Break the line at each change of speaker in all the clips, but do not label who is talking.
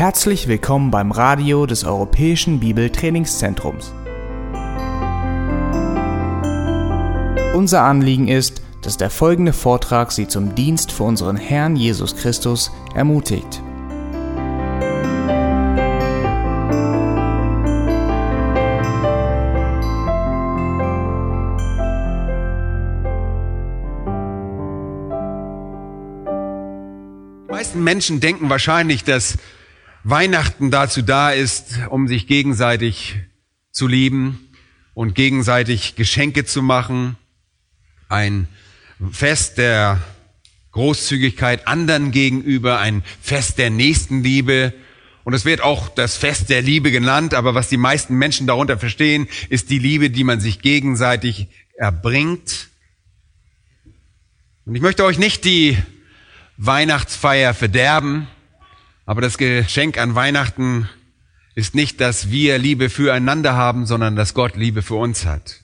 Herzlich willkommen beim Radio des Europäischen Bibeltrainingszentrums. Unser Anliegen ist, dass der folgende Vortrag Sie zum Dienst für unseren Herrn Jesus Christus ermutigt.
Die meisten Menschen denken wahrscheinlich, dass Weihnachten dazu da ist, um sich gegenseitig zu lieben und gegenseitig Geschenke zu machen. Ein Fest der Großzügigkeit anderen gegenüber, ein Fest der Nächstenliebe. Und es wird auch das Fest der Liebe genannt, aber was die meisten Menschen darunter verstehen, ist die Liebe, die man sich gegenseitig erbringt. Und ich möchte euch nicht die Weihnachtsfeier verderben, aber das Geschenk an Weihnachten ist nicht, dass wir Liebe füreinander haben, sondern dass Gott Liebe für uns hat.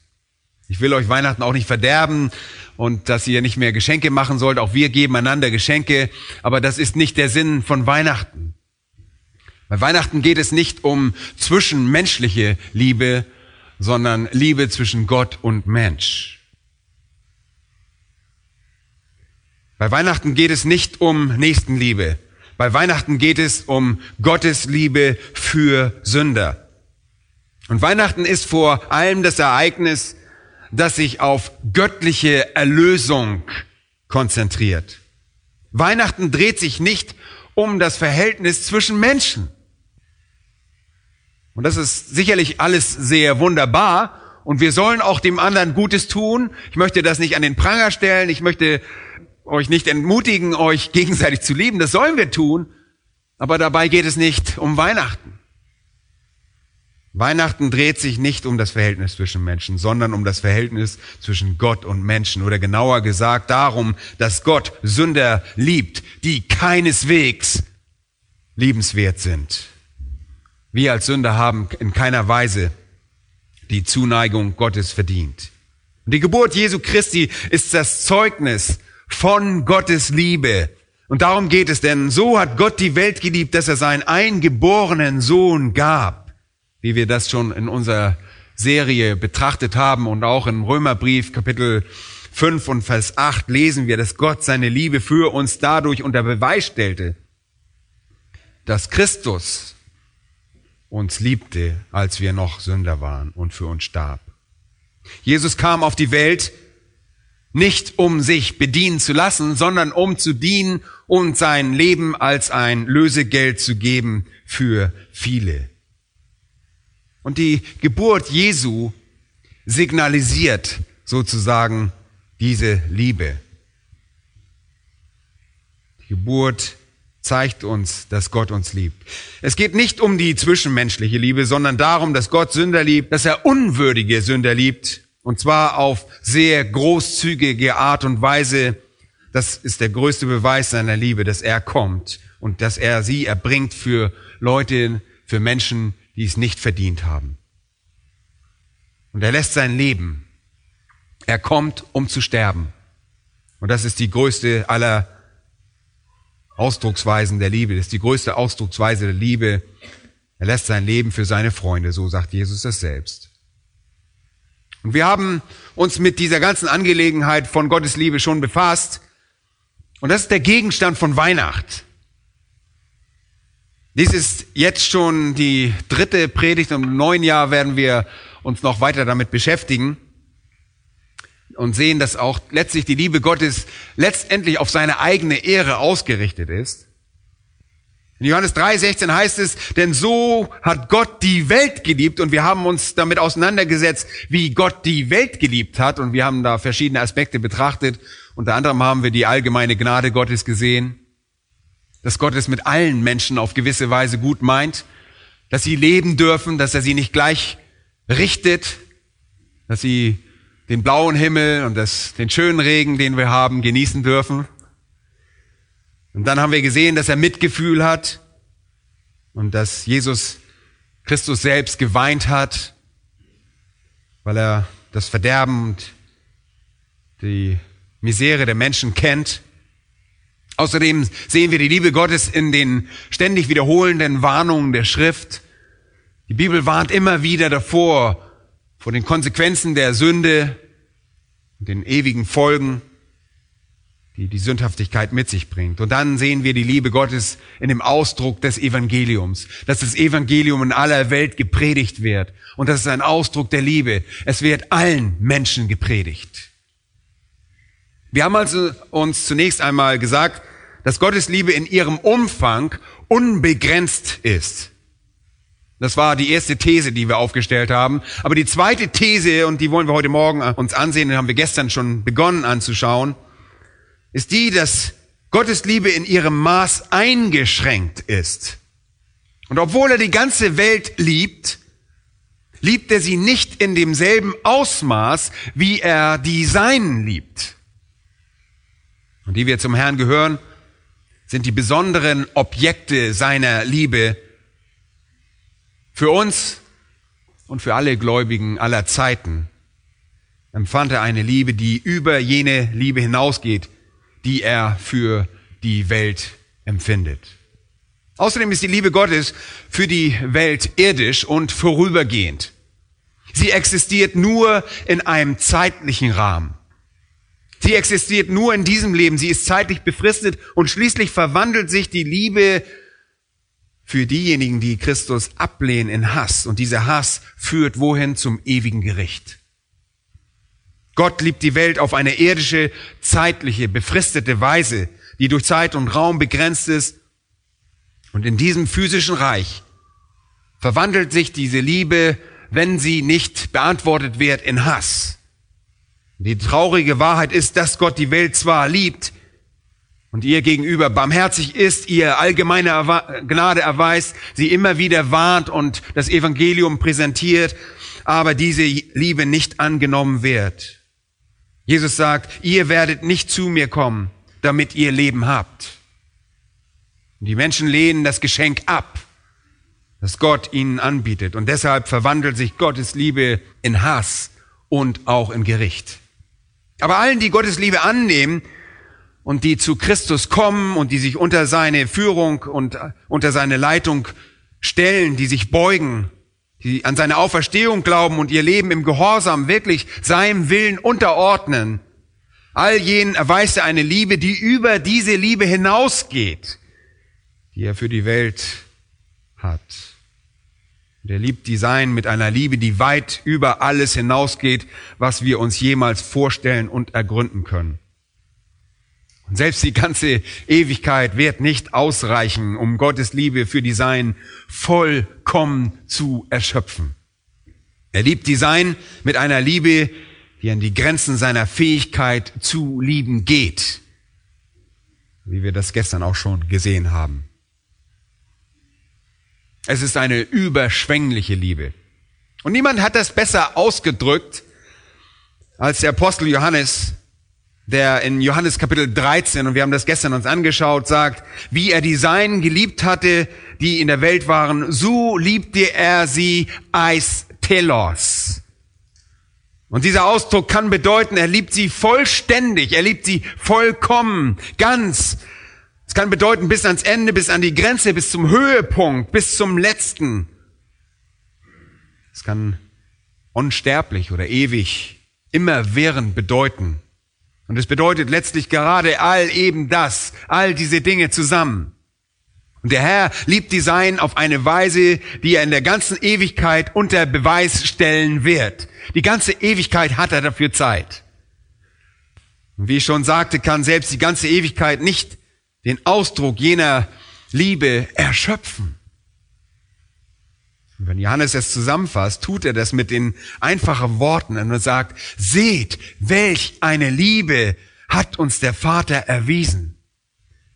Ich will euch Weihnachten auch nicht verderben und dass ihr nicht mehr Geschenke machen sollt. Auch wir geben einander Geschenke, aber das ist nicht der Sinn von Weihnachten. Bei Weihnachten geht es nicht um zwischenmenschliche Liebe, sondern Liebe zwischen Gott und Mensch. Bei Weihnachten geht es nicht um Nächstenliebe, bei Weihnachten geht es um Gottes Liebe für Sünder. Und Weihnachten ist vor allem das Ereignis, das sich auf göttliche Erlösung konzentriert. Weihnachten dreht sich nicht um das Verhältnis zwischen Menschen. Und das ist sicherlich alles sehr wunderbar. Und wir sollen auch dem anderen Gutes tun. Ich möchte das nicht an den Pranger stellen. Ich möchte euch nicht entmutigen, euch gegenseitig zu lieben. Das sollen wir tun. Aber dabei geht es nicht um Weihnachten. Weihnachten dreht sich nicht um das Verhältnis zwischen Menschen, sondern um das Verhältnis zwischen Gott und Menschen oder genauer gesagt darum, dass Gott Sünder liebt, die keineswegs liebenswert sind. Wir als Sünder haben in keiner Weise die Zuneigung Gottes verdient. Und die Geburt Jesu Christi ist das Zeugnis von Gottes Liebe. Und darum geht es, denn so hat Gott die Welt geliebt, dass er seinen eingeborenen Sohn gab, wie wir das schon in unserer Serie betrachtet haben und auch im Römerbrief Kapitel 5 und Vers 8 lesen wir, dass Gott seine Liebe für uns dadurch unter Beweis stellte, dass Christus uns liebte, als wir noch Sünder waren und für uns starb. Jesus kam auf die Welt, nicht um sich bedienen zu lassen, sondern um zu dienen und sein Leben als ein Lösegeld zu geben für viele. Und die Geburt Jesu signalisiert sozusagen diese Liebe. Die Geburt zeigt uns, dass Gott uns liebt. Es geht nicht um die zwischenmenschliche Liebe, sondern darum, dass Gott Sünder liebt, dass er unwürdige Sünder liebt und zwar auf sehr großzügige Art und Weise. Das ist der größte Beweis seiner Liebe, dass er kommt und dass er sie erbringt für Leute, für Menschen, die es nicht verdient haben. Und er lässt sein Leben. Er kommt, um zu sterben. Und das ist die größte aller Ausdrucksweisen der Liebe. Das ist die größte Ausdrucksweise der Liebe. Er lässt sein Leben für seine Freunde, so sagt Jesus das selbst. Und wir haben uns mit dieser ganzen Angelegenheit von Gottes Liebe schon befasst. Und das ist der Gegenstand von Weihnacht. Dies ist jetzt schon die dritte Predigt im neuen Jahr werden wir uns noch weiter damit beschäftigen und sehen, dass auch letztlich die Liebe Gottes letztendlich auf seine eigene Ehre ausgerichtet ist. In Johannes 3,16 heißt es, denn so hat Gott die Welt geliebt und wir haben uns damit auseinandergesetzt, wie Gott die Welt geliebt hat und wir haben da verschiedene Aspekte betrachtet. Unter anderem haben wir die allgemeine Gnade Gottes gesehen, dass Gott es mit allen Menschen auf gewisse Weise gut meint, dass sie leben dürfen, dass er sie nicht gleich richtet, dass sie den blauen Himmel und das, den schönen Regen, den wir haben, genießen dürfen. Und dann haben wir gesehen, dass er Mitgefühl hat und dass Jesus Christus selbst geweint hat, weil er das Verderben und die Misere der Menschen kennt. Außerdem sehen wir die Liebe Gottes in den ständig wiederholenden Warnungen der Schrift. Die Bibel warnt immer wieder davor, vor den Konsequenzen der Sünde und den ewigen Folgen die die Sündhaftigkeit mit sich bringt. Und dann sehen wir die Liebe Gottes in dem Ausdruck des Evangeliums, dass das Evangelium in aller Welt gepredigt wird. Und das ist ein Ausdruck der Liebe. Es wird allen Menschen gepredigt. Wir haben also uns zunächst einmal gesagt, dass Gottes Liebe in ihrem Umfang unbegrenzt ist. Das war die erste These, die wir aufgestellt haben. Aber die zweite These, und die wollen wir heute Morgen uns ansehen, die haben wir gestern schon begonnen anzuschauen, ist die, dass Gottes Liebe in ihrem Maß eingeschränkt ist. Und obwohl er die ganze Welt liebt, liebt er sie nicht in demselben Ausmaß, wie er die Seinen liebt. Und die wir zum Herrn gehören, sind die besonderen Objekte seiner Liebe für uns und für alle Gläubigen aller Zeiten empfand er eine Liebe, die über jene Liebe hinausgeht, die er für die Welt empfindet. Außerdem ist die Liebe Gottes für die Welt irdisch und vorübergehend. Sie existiert nur in einem zeitlichen Rahmen. Sie existiert nur in diesem Leben. Sie ist zeitlich befristet und schließlich verwandelt sich die Liebe für diejenigen, die Christus ablehnen, in Hass. Und dieser Hass führt wohin? Zum ewigen Gericht. Gott liebt die Welt auf eine irdische, zeitliche, befristete Weise, die durch Zeit und Raum begrenzt ist. Und in diesem physischen Reich verwandelt sich diese Liebe, wenn sie nicht beantwortet wird, in Hass. Die traurige Wahrheit ist, dass Gott die Welt zwar liebt und ihr gegenüber barmherzig ist, ihr allgemeine Gnade erweist, sie immer wieder warnt und das Evangelium präsentiert, aber diese Liebe nicht angenommen wird. Jesus sagt, ihr werdet nicht zu mir kommen, damit ihr Leben habt. die Menschen lehnen das Geschenk ab, das Gott ihnen anbietet. Und deshalb verwandelt sich Gottes Liebe in Hass und auch in Gericht. Aber allen, die Gottes Liebe annehmen und die zu Christus kommen und die sich unter seine Führung und unter seine Leitung stellen, die sich beugen, die an seine Auferstehung glauben und ihr Leben im Gehorsam wirklich seinem Willen unterordnen, all jenen erweist er eine Liebe, die über diese Liebe hinausgeht, die er für die Welt hat. Und er liebt die Sein mit einer Liebe, die weit über alles hinausgeht, was wir uns jemals vorstellen und ergründen können. Und selbst die ganze Ewigkeit wird nicht ausreichen, um Gottes Liebe für die Sein vollkommen zu erschöpfen. Er liebt die Sein mit einer Liebe, die an die Grenzen seiner Fähigkeit zu lieben geht, wie wir das gestern auch schon gesehen haben. Es ist eine überschwängliche Liebe. Und niemand hat das besser ausgedrückt als der Apostel Johannes der in Johannes Kapitel 13, und wir haben das gestern uns angeschaut, sagt, wie er die Seinen geliebt hatte, die in der Welt waren, so liebte er sie als telos. Und dieser Ausdruck kann bedeuten, er liebt sie vollständig, er liebt sie vollkommen, ganz. Es kann bedeuten bis ans Ende, bis an die Grenze, bis zum Höhepunkt, bis zum letzten. Es kann unsterblich oder ewig, immerwährend bedeuten. Und es bedeutet letztlich gerade all eben das, all diese Dinge zusammen. Und der Herr liebt die Sein auf eine Weise, die er in der ganzen Ewigkeit unter Beweis stellen wird. Die ganze Ewigkeit hat er dafür Zeit. Und wie ich schon sagte, kann selbst die ganze Ewigkeit nicht den Ausdruck jener Liebe erschöpfen wenn Johannes es zusammenfasst, tut er das mit den einfachen Worten und sagt, seht, welch eine Liebe hat uns der Vater erwiesen.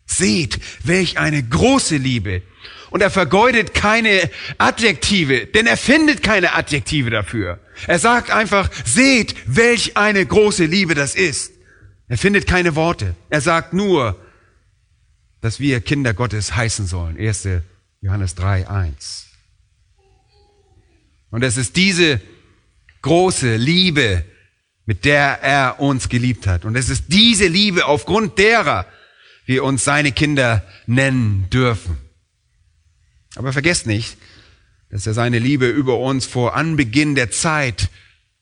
Seht, welch eine große Liebe. Und er vergeudet keine Adjektive, denn er findet keine Adjektive dafür. Er sagt einfach, seht, welch eine große Liebe das ist. Er findet keine Worte. Er sagt nur, dass wir Kinder Gottes heißen sollen. 1. Johannes 3, 1. Und es ist diese große Liebe, mit der er uns geliebt hat. Und es ist diese Liebe, aufgrund derer wir uns seine Kinder nennen dürfen. Aber vergesst nicht, dass er seine Liebe über uns vor Anbeginn der Zeit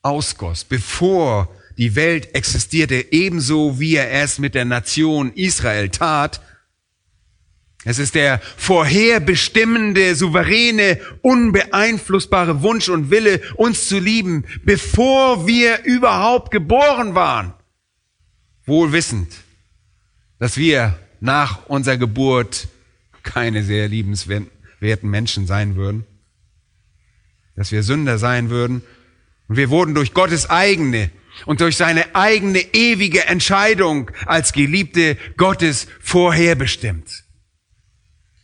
ausgoss, bevor die Welt existierte, ebenso wie er es mit der Nation Israel tat, es ist der vorherbestimmende, souveräne, unbeeinflussbare Wunsch und Wille, uns zu lieben, bevor wir überhaupt geboren waren. Wohl wissend, dass wir nach unserer Geburt keine sehr liebenswerten Menschen sein würden, dass wir Sünder sein würden. Und wir wurden durch Gottes eigene und durch seine eigene ewige Entscheidung als Geliebte Gottes vorherbestimmt.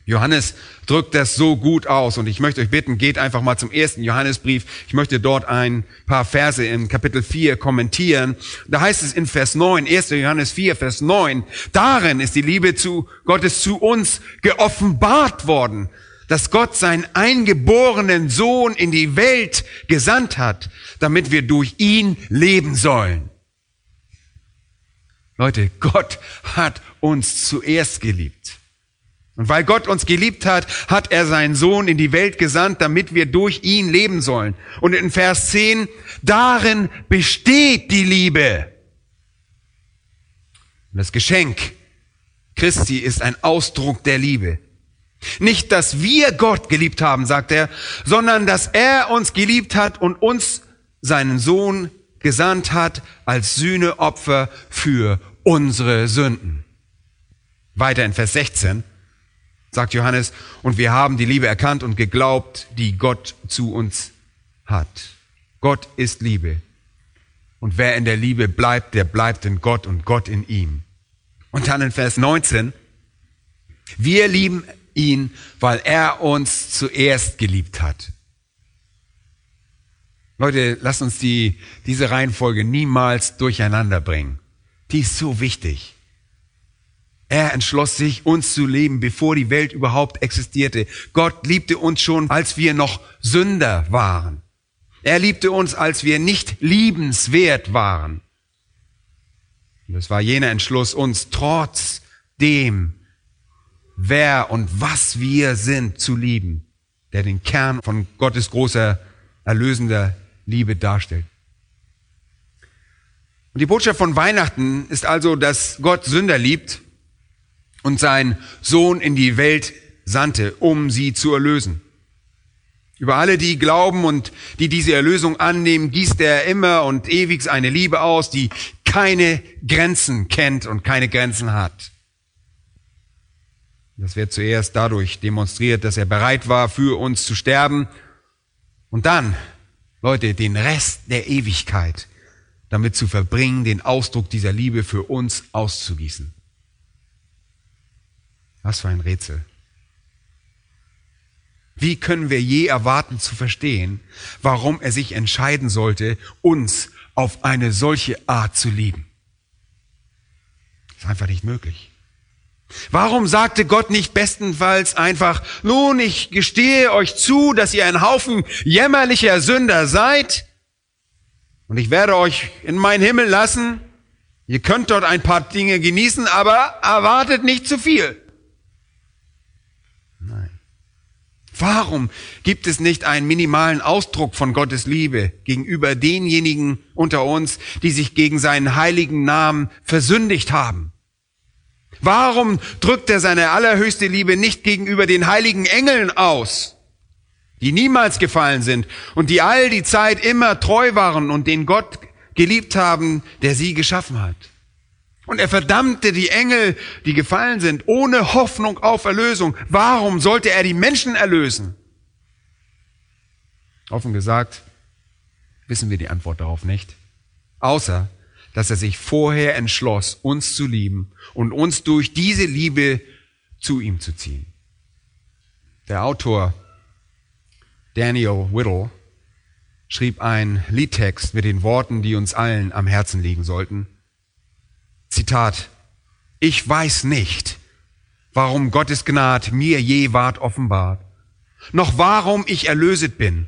Johannes drückt das so gut aus und ich möchte euch bitten, geht einfach mal zum ersten Johannesbrief. Ich möchte dort ein paar Verse im Kapitel 4 kommentieren. Da heißt es in Vers 9, 1. Johannes 4, Vers 9, darin ist die Liebe zu Gottes zu uns geoffenbart worden, dass Gott seinen eingeborenen Sohn in die Welt gesandt hat, damit wir durch ihn leben sollen. Leute, Gott hat uns zuerst geliebt. Und weil Gott uns geliebt hat, hat er seinen Sohn in die Welt gesandt, damit wir durch ihn leben sollen. Und in Vers 10, darin besteht die Liebe. Und das Geschenk Christi ist ein Ausdruck der Liebe. Nicht, dass wir Gott geliebt haben, sagt er, sondern dass er uns geliebt hat und uns seinen Sohn gesandt hat als Sühneopfer für unsere Sünden. Weiter in Vers 16 sagt Johannes, und wir haben die Liebe erkannt und geglaubt, die Gott zu uns hat. Gott ist Liebe. Und wer in der Liebe bleibt, der bleibt in Gott und Gott in ihm. Und dann in Vers 19, wir lieben ihn, weil er uns zuerst geliebt hat. Leute, lasst uns die, diese Reihenfolge niemals durcheinander bringen. Die ist so wichtig. Er entschloss sich, uns zu leben, bevor die Welt überhaupt existierte. Gott liebte uns schon, als wir noch Sünder waren. Er liebte uns, als wir nicht liebenswert waren. Und das war jener Entschluss, uns trotz dem, wer und was wir sind, zu lieben, der den Kern von Gottes großer, erlösender Liebe darstellt. Und die Botschaft von Weihnachten ist also, dass Gott Sünder liebt und seinen Sohn in die Welt sandte, um sie zu erlösen. Über alle, die glauben und die diese Erlösung annehmen, gießt er immer und ewig seine Liebe aus, die keine Grenzen kennt und keine Grenzen hat. Das wird zuerst dadurch demonstriert, dass er bereit war, für uns zu sterben. Und dann, Leute, den Rest der Ewigkeit damit zu verbringen, den Ausdruck dieser Liebe für uns auszugießen. Was für ein Rätsel. Wie können wir je erwarten zu verstehen, warum er sich entscheiden sollte, uns auf eine solche Art zu lieben? Das ist einfach nicht möglich. Warum sagte Gott nicht bestenfalls einfach, nun, ich gestehe euch zu, dass ihr ein Haufen jämmerlicher Sünder seid und ich werde euch in meinen Himmel lassen. Ihr könnt dort ein paar Dinge genießen, aber erwartet nicht zu viel. Warum gibt es nicht einen minimalen Ausdruck von Gottes Liebe gegenüber denjenigen unter uns, die sich gegen seinen heiligen Namen versündigt haben? Warum drückt er seine allerhöchste Liebe nicht gegenüber den heiligen Engeln aus, die niemals gefallen sind und die all die Zeit immer treu waren und den Gott geliebt haben, der sie geschaffen hat? Und er verdammte die Engel, die gefallen sind, ohne Hoffnung auf Erlösung. Warum sollte er die Menschen erlösen? Offen gesagt, wissen wir die Antwort darauf nicht. Außer, dass er sich vorher entschloss, uns zu lieben und uns durch diese Liebe zu ihm zu ziehen. Der Autor Daniel Whittle schrieb einen Liedtext mit den Worten, die uns allen am Herzen liegen sollten. Zitat, ich weiß nicht, warum Gottes Gnade mir je ward offenbart, noch warum ich erlöset bin,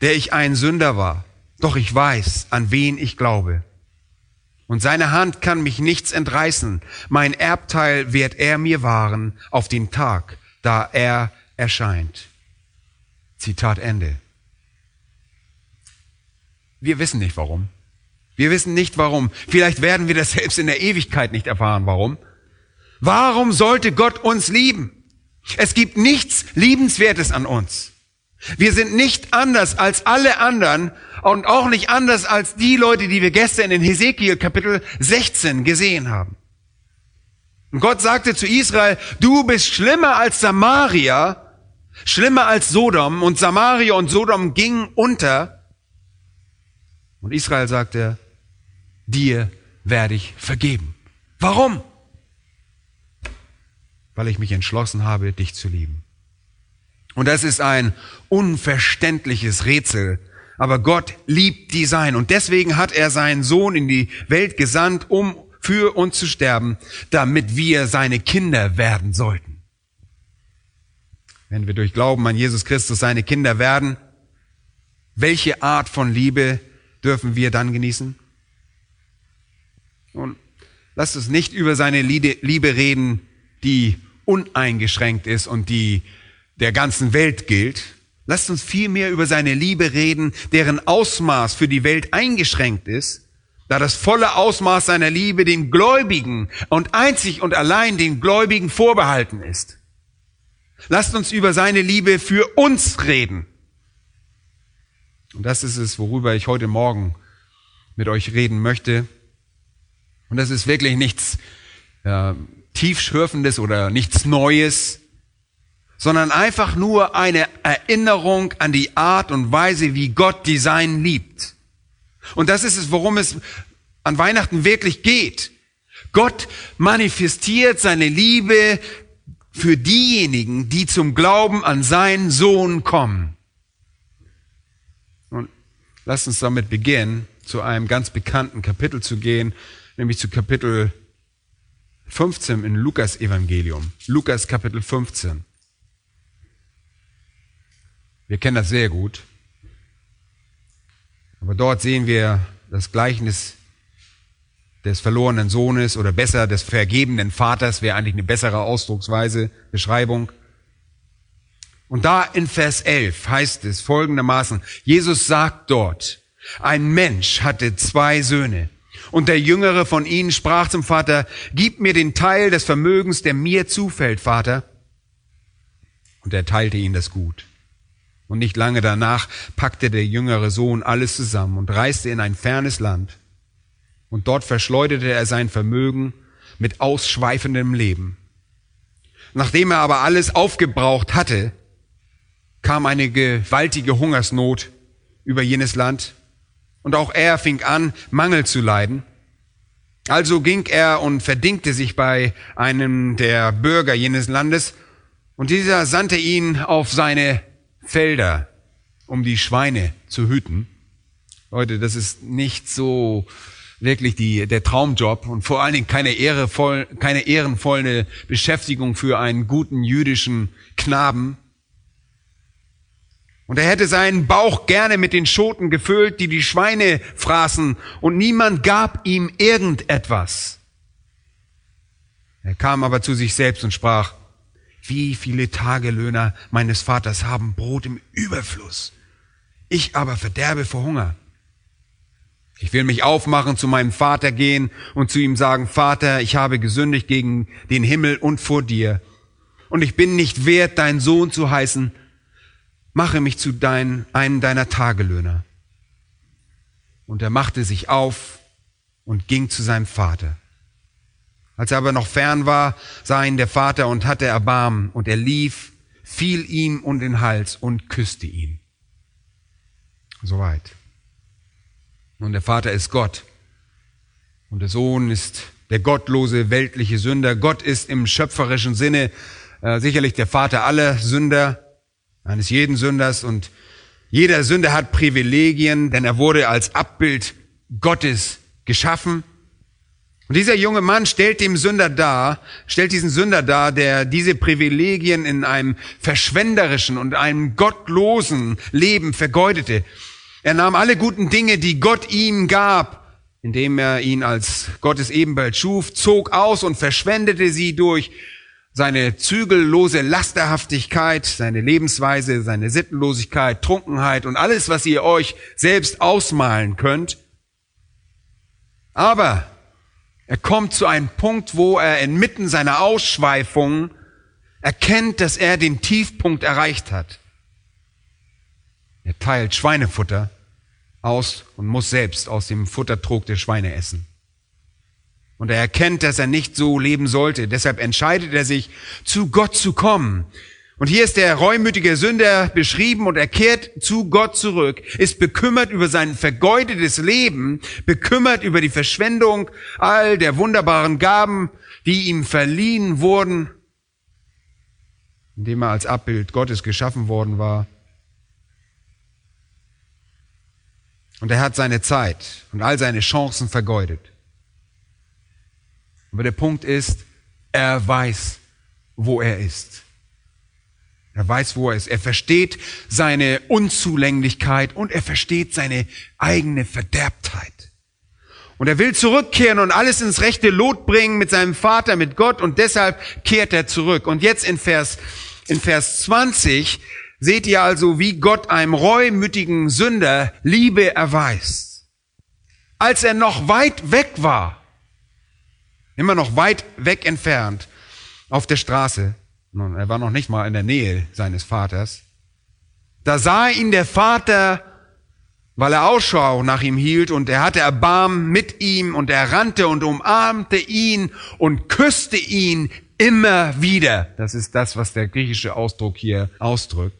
der ich ein Sünder war, doch ich weiß, an wen ich glaube. Und seine Hand kann mich nichts entreißen, mein Erbteil wird er mir wahren auf den Tag, da er erscheint. Zitat Ende. Wir wissen nicht warum. Wir wissen nicht warum. Vielleicht werden wir das selbst in der Ewigkeit nicht erfahren, warum. Warum sollte Gott uns lieben? Es gibt nichts Liebenswertes an uns. Wir sind nicht anders als alle anderen und auch nicht anders als die Leute, die wir gestern in Hesekiel Kapitel 16 gesehen haben. Und Gott sagte zu Israel, du bist schlimmer als Samaria, schlimmer als Sodom und Samaria und Sodom gingen unter. Und Israel sagte, dir werde ich vergeben. Warum? Weil ich mich entschlossen habe, dich zu lieben. Und das ist ein unverständliches Rätsel. Aber Gott liebt die Sein. Und deswegen hat er seinen Sohn in die Welt gesandt, um für uns zu sterben, damit wir seine Kinder werden sollten. Wenn wir durch Glauben an Jesus Christus seine Kinder werden, welche Art von Liebe dürfen wir dann genießen? Nun, lasst uns nicht über seine Liebe reden, die uneingeschränkt ist und die der ganzen Welt gilt. Lasst uns vielmehr über seine Liebe reden, deren Ausmaß für die Welt eingeschränkt ist, da das volle Ausmaß seiner Liebe dem Gläubigen und einzig und allein dem Gläubigen vorbehalten ist. Lasst uns über seine Liebe für uns reden. Und das ist es, worüber ich heute Morgen mit euch reden möchte. Und das ist wirklich nichts äh, tiefschürfendes oder nichts Neues, sondern einfach nur eine Erinnerung an die Art und Weise, wie Gott Design liebt. Und das ist es, worum es an Weihnachten wirklich geht. Gott manifestiert seine Liebe für diejenigen, die zum Glauben an seinen Sohn kommen. Und lasst uns damit beginnen, zu einem ganz bekannten Kapitel zu gehen, nämlich zu Kapitel 15 in Lukas Evangelium. Lukas Kapitel 15. Wir kennen das sehr gut. Aber dort sehen wir das Gleichnis des verlorenen Sohnes oder besser des vergebenen Vaters wäre eigentlich eine bessere Ausdrucksweise, Beschreibung. Und da in Vers 11 heißt es folgendermaßen, Jesus sagt dort, ein Mensch hatte zwei Söhne. Und der Jüngere von ihnen sprach zum Vater, Gib mir den Teil des Vermögens, der mir zufällt, Vater. Und er teilte ihnen das Gut. Und nicht lange danach packte der jüngere Sohn alles zusammen und reiste in ein fernes Land. Und dort verschleuderte er sein Vermögen mit ausschweifendem Leben. Nachdem er aber alles aufgebraucht hatte, kam eine gewaltige Hungersnot über jenes Land und auch er fing an, Mangel zu leiden. Also ging er und verdingte sich bei einem der Bürger jenes Landes, und dieser sandte ihn auf seine Felder, um die Schweine zu hüten. Leute, das ist nicht so wirklich die, der Traumjob und vor allen Dingen keine, ehrevoll, keine ehrenvolle Beschäftigung für einen guten jüdischen Knaben. Und er hätte seinen Bauch gerne mit den Schoten gefüllt, die die Schweine fraßen, und niemand gab ihm irgendetwas. Er kam aber zu sich selbst und sprach, wie viele Tagelöhner meines Vaters haben Brot im Überfluss, ich aber verderbe vor Hunger. Ich will mich aufmachen, zu meinem Vater gehen und zu ihm sagen, Vater, ich habe gesündigt gegen den Himmel und vor dir, und ich bin nicht wert, dein Sohn zu heißen, mache mich zu dein, einem deiner Tagelöhner. Und er machte sich auf und ging zu seinem Vater. Als er aber noch fern war, sah ihn der Vater und hatte Erbarmen, und er lief, fiel ihm um den Hals und küsste ihn. Soweit. Nun, der Vater ist Gott. Und der Sohn ist der gottlose, weltliche Sünder. Gott ist im schöpferischen Sinne äh, sicherlich der Vater aller Sünder eines jeden Sünders und jeder Sünder hat Privilegien, denn er wurde als Abbild Gottes geschaffen. Und dieser junge Mann stellt dem Sünder dar, stellt diesen Sünder dar, der diese Privilegien in einem verschwenderischen und einem gottlosen Leben vergeudete. Er nahm alle guten Dinge, die Gott ihm gab, indem er ihn als Gottes Ebenbild schuf, zog aus und verschwendete sie durch seine zügellose Lasterhaftigkeit, seine Lebensweise, seine Sittenlosigkeit, Trunkenheit und alles, was ihr euch selbst ausmalen könnt. Aber er kommt zu einem Punkt, wo er inmitten seiner Ausschweifungen erkennt, dass er den Tiefpunkt erreicht hat. Er teilt Schweinefutter aus und muss selbst aus dem Futtertrog der Schweine essen. Und er erkennt, dass er nicht so leben sollte. Deshalb entscheidet er sich, zu Gott zu kommen. Und hier ist der reumütige Sünder beschrieben und er kehrt zu Gott zurück, ist bekümmert über sein vergeudetes Leben, bekümmert über die Verschwendung all der wunderbaren Gaben, die ihm verliehen wurden, indem er als Abbild Gottes geschaffen worden war. Und er hat seine Zeit und all seine Chancen vergeudet. Aber der Punkt ist, er weiß, wo er ist. Er weiß, wo er ist. Er versteht seine Unzulänglichkeit und er versteht seine eigene Verderbtheit. Und er will zurückkehren und alles ins rechte Lot bringen mit seinem Vater, mit Gott und deshalb kehrt er zurück. Und jetzt in Vers, in Vers 20 seht ihr also, wie Gott einem reumütigen Sünder Liebe erweist. Als er noch weit weg war, Immer noch weit weg entfernt auf der Straße. Er war noch nicht mal in der Nähe seines Vaters. Da sah ihn der Vater, weil er Ausschau nach ihm hielt und er hatte Erbarmen mit ihm und er rannte und umarmte ihn und küsste ihn immer wieder. Das ist das, was der griechische Ausdruck hier ausdrückt.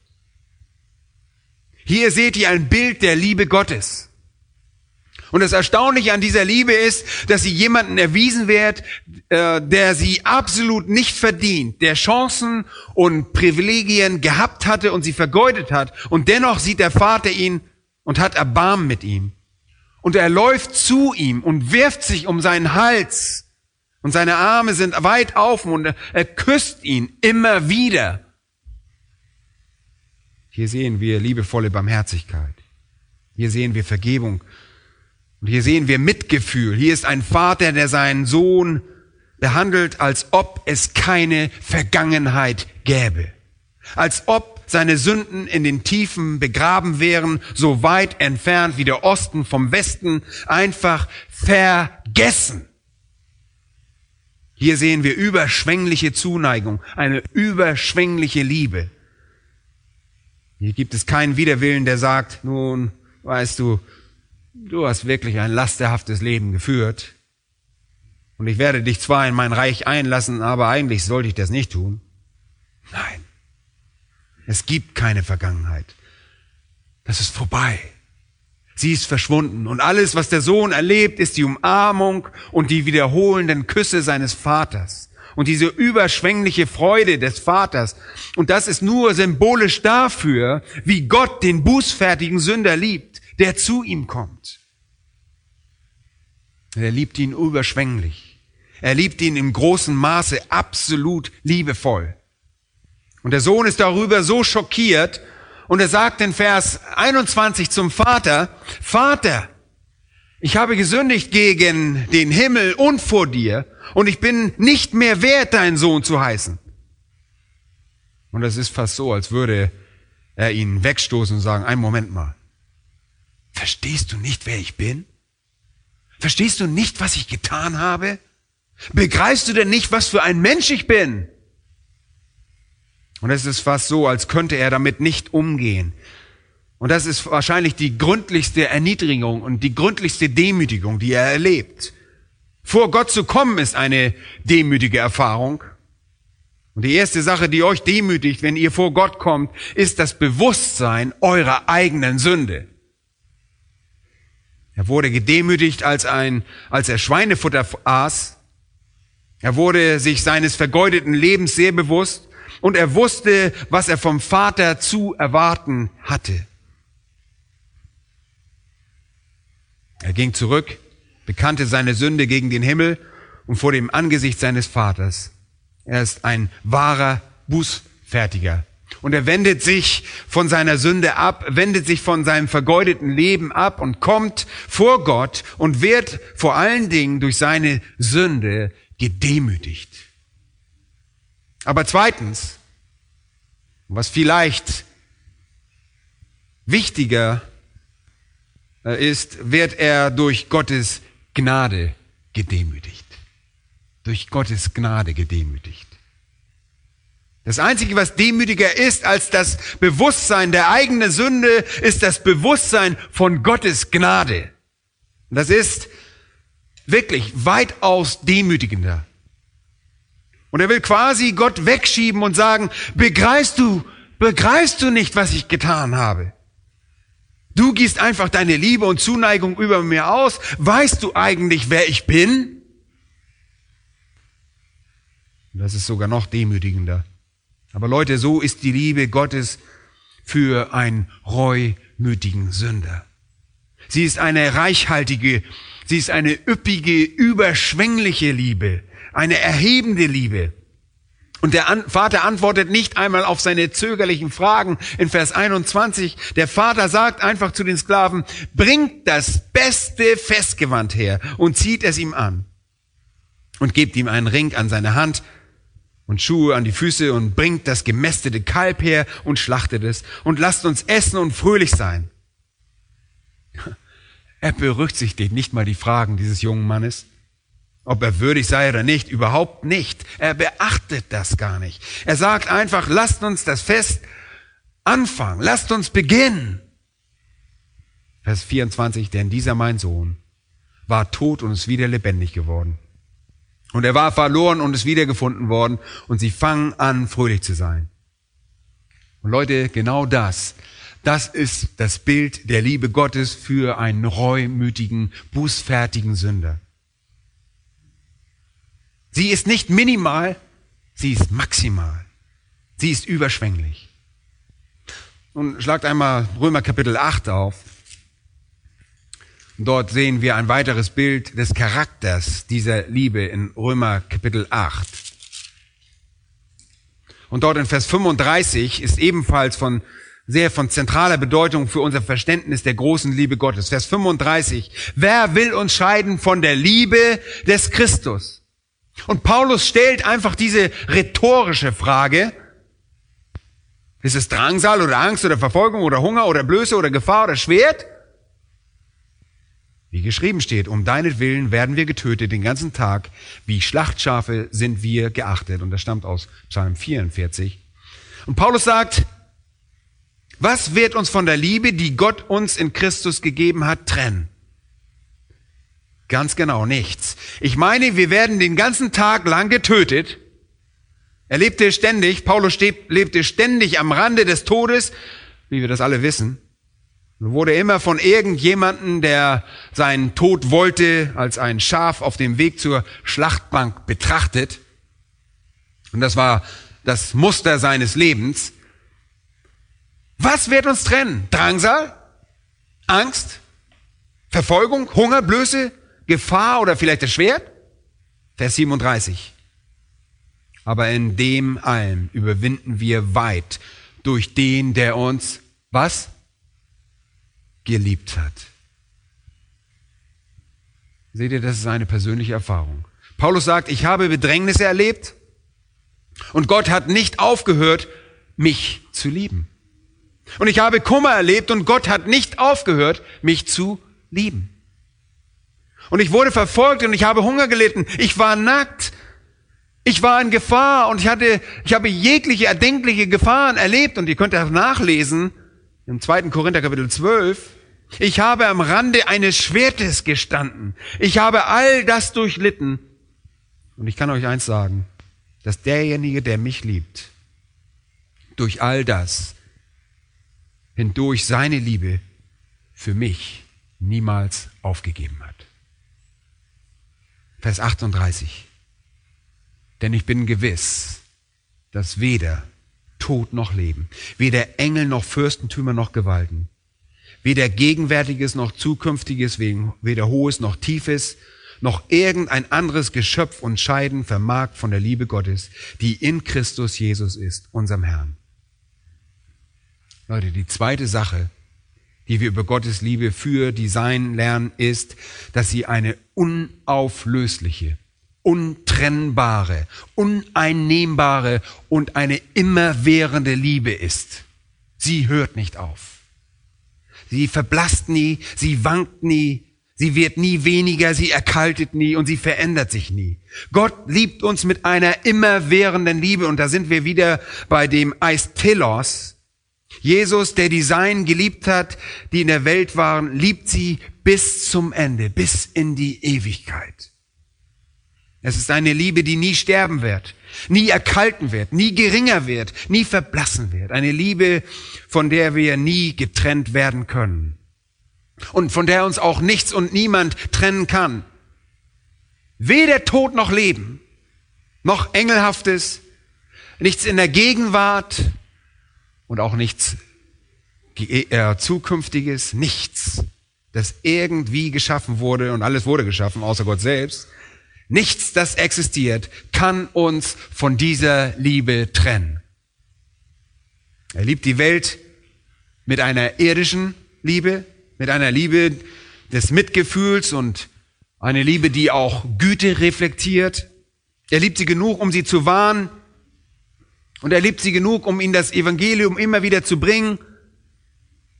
Hier seht ihr ein Bild der Liebe Gottes. Und das Erstaunliche an dieser Liebe ist, dass sie jemanden erwiesen wird, äh, der sie absolut nicht verdient, der Chancen und Privilegien gehabt hatte und sie vergeudet hat. Und dennoch sieht der Vater ihn und hat Erbarmen mit ihm. Und er läuft zu ihm und wirft sich um seinen Hals. Und seine Arme sind weit offen und er küsst ihn immer wieder. Hier sehen wir liebevolle Barmherzigkeit. Hier sehen wir Vergebung und hier sehen wir Mitgefühl. Hier ist ein Vater, der seinen Sohn behandelt, als ob es keine Vergangenheit gäbe. Als ob seine Sünden in den Tiefen begraben wären, so weit entfernt wie der Osten vom Westen, einfach vergessen. Hier sehen wir überschwängliche Zuneigung, eine überschwängliche Liebe. Hier gibt es keinen Widerwillen, der sagt, nun, weißt du, du hast wirklich ein lasterhaftes Leben geführt und ich werde dich zwar in mein Reich einlassen, aber eigentlich sollte ich das nicht tun. Nein, es gibt keine Vergangenheit. Das ist vorbei. Sie ist verschwunden und alles, was der Sohn erlebt, ist die Umarmung und die wiederholenden Küsse seines Vaters und diese überschwängliche Freude des Vaters. Und das ist nur symbolisch dafür, wie Gott den bußfertigen Sünder liebt der zu ihm kommt. Er liebt ihn überschwänglich. Er liebt ihn im großen Maße absolut liebevoll. Und der Sohn ist darüber so schockiert und er sagt in Vers 21 zum Vater, Vater, ich habe gesündigt gegen den Himmel und vor dir und ich bin nicht mehr wert, dein Sohn zu heißen. Und es ist fast so, als würde er ihn wegstoßen und sagen, ein Moment mal. Verstehst du nicht, wer ich bin? Verstehst du nicht, was ich getan habe? Begreifst du denn nicht, was für ein Mensch ich bin? Und es ist fast so, als könnte er damit nicht umgehen. Und das ist wahrscheinlich die gründlichste Erniedrigung und die gründlichste Demütigung, die er erlebt. Vor Gott zu kommen ist eine demütige Erfahrung. Und die erste Sache, die euch demütigt, wenn ihr vor Gott kommt, ist das Bewusstsein eurer eigenen Sünde. Er wurde gedemütigt, als, ein, als er Schweinefutter aß. Er wurde sich seines vergeudeten Lebens sehr bewusst und er wusste, was er vom Vater zu erwarten hatte. Er ging zurück, bekannte seine Sünde gegen den Himmel und vor dem Angesicht seines Vaters. Er ist ein wahrer Bußfertiger. Und er wendet sich von seiner Sünde ab, wendet sich von seinem vergeudeten Leben ab und kommt vor Gott und wird vor allen Dingen durch seine Sünde gedemütigt. Aber zweitens, was vielleicht wichtiger äh, ist, wird er durch Gottes Gnade gedemütigt. Durch Gottes Gnade gedemütigt. Das Einzige, was demütiger ist als das Bewusstsein der eigenen Sünde, ist das Bewusstsein von Gottes Gnade. Und das ist wirklich weitaus demütigender. Und er will quasi Gott wegschieben und sagen, begreifst du, begreifst du nicht, was ich getan habe? Du gießt einfach deine Liebe und Zuneigung über mir aus. Weißt du eigentlich, wer ich bin? Und das ist sogar noch demütigender. Aber Leute, so ist die Liebe Gottes für einen reumütigen Sünder. Sie ist eine reichhaltige, sie ist eine üppige, überschwängliche Liebe, eine erhebende Liebe. Und der Vater antwortet nicht einmal auf seine zögerlichen Fragen in Vers 21. Der Vater sagt einfach zu den Sklaven, bringt das beste Festgewand her und zieht es ihm an und gebt ihm einen Ring an seine Hand und Schuhe an die Füße und bringt das gemästete Kalb her und schlachtet es und lasst uns essen und fröhlich sein. Er berücksichtigt nicht mal die Fragen dieses jungen Mannes, ob er würdig sei oder nicht, überhaupt nicht. Er beachtet das gar nicht. Er sagt einfach, lasst uns das Fest anfangen, lasst uns beginnen. Vers 24, denn dieser mein Sohn war tot und ist wieder lebendig geworden. Und er war verloren und ist wiedergefunden worden und sie fangen an, fröhlich zu sein. Und Leute, genau das, das ist das Bild der Liebe Gottes für einen reumütigen, bußfertigen Sünder. Sie ist nicht minimal, sie ist maximal. Sie ist überschwänglich. Und schlagt einmal Römer Kapitel 8 auf. Dort sehen wir ein weiteres Bild des Charakters dieser Liebe in Römer Kapitel 8. Und dort in Vers 35 ist ebenfalls von sehr von zentraler Bedeutung für unser Verständnis der großen Liebe Gottes. Vers 35. Wer will uns scheiden von der Liebe des Christus? Und Paulus stellt einfach diese rhetorische Frage, ist es Drangsal oder Angst oder Verfolgung oder Hunger oder Blöße oder Gefahr oder Schwert? Wie geschrieben steht, um deinetwillen werden wir getötet den ganzen Tag, wie Schlachtschafe sind wir geachtet. Und das stammt aus Psalm 44. Und Paulus sagt, was wird uns von der Liebe, die Gott uns in Christus gegeben hat, trennen? Ganz genau nichts. Ich meine, wir werden den ganzen Tag lang getötet. Er lebte ständig, Paulus lebte ständig am Rande des Todes, wie wir das alle wissen. Und wurde immer von irgendjemanden, der seinen Tod wollte, als ein Schaf auf dem Weg zur Schlachtbank betrachtet. Und das war das Muster seines Lebens. Was wird uns trennen? Drangsal? Angst? Verfolgung? Hunger? Blöße? Gefahr oder vielleicht das Schwert? Vers 37. Aber in dem allem überwinden wir weit durch den, der uns was geliebt hat. Seht ihr, das ist eine persönliche Erfahrung. Paulus sagt, ich habe Bedrängnisse erlebt und Gott hat nicht aufgehört, mich zu lieben. Und ich habe Kummer erlebt und Gott hat nicht aufgehört, mich zu lieben. Und ich wurde verfolgt und ich habe Hunger gelitten. Ich war nackt. Ich war in Gefahr und ich hatte, ich habe jegliche erdenkliche Gefahren erlebt und ihr könnt das nachlesen im 2. Korinther Kapitel 12. Ich habe am Rande eines Schwertes gestanden. Ich habe all das durchlitten. Und ich kann euch eins sagen, dass derjenige, der mich liebt, durch all das hindurch seine Liebe für mich niemals aufgegeben hat. Vers 38. Denn ich bin gewiss, dass weder Tod noch Leben, weder Engel noch Fürstentümer noch Gewalten, weder Gegenwärtiges noch Zukünftiges, weder Hohes noch Tiefes, noch irgendein anderes Geschöpf und Scheiden vermag von der Liebe Gottes, die in Christus Jesus ist, unserem Herrn. Leute, die zweite Sache, die wir über Gottes Liebe für die Sein lernen, ist, dass sie eine unauflösliche, untrennbare, uneinnehmbare und eine immerwährende Liebe ist. Sie hört nicht auf. Sie verblasst nie, sie wankt nie, sie wird nie weniger, sie erkaltet nie und sie verändert sich nie. Gott liebt uns mit einer immerwährenden Liebe und da sind wir wieder bei dem Eistelos. Jesus, der die Seinen geliebt hat, die in der Welt waren, liebt sie bis zum Ende, bis in die Ewigkeit. Es ist eine Liebe, die nie sterben wird, nie erkalten wird, nie geringer wird, nie verblassen wird. Eine Liebe, von der wir nie getrennt werden können. Und von der uns auch nichts und niemand trennen kann. Weder Tod noch Leben, noch Engelhaftes, nichts in der Gegenwart und auch nichts äh, Zukünftiges, nichts, das irgendwie geschaffen wurde und alles wurde geschaffen, außer Gott selbst Nichts, das existiert, kann uns von dieser Liebe trennen. Er liebt die Welt mit einer irdischen Liebe, mit einer Liebe des Mitgefühls und eine Liebe, die auch Güte reflektiert. Er liebt sie genug, um sie zu warnen. Und er liebt sie genug, um ihnen das Evangelium immer wieder zu bringen.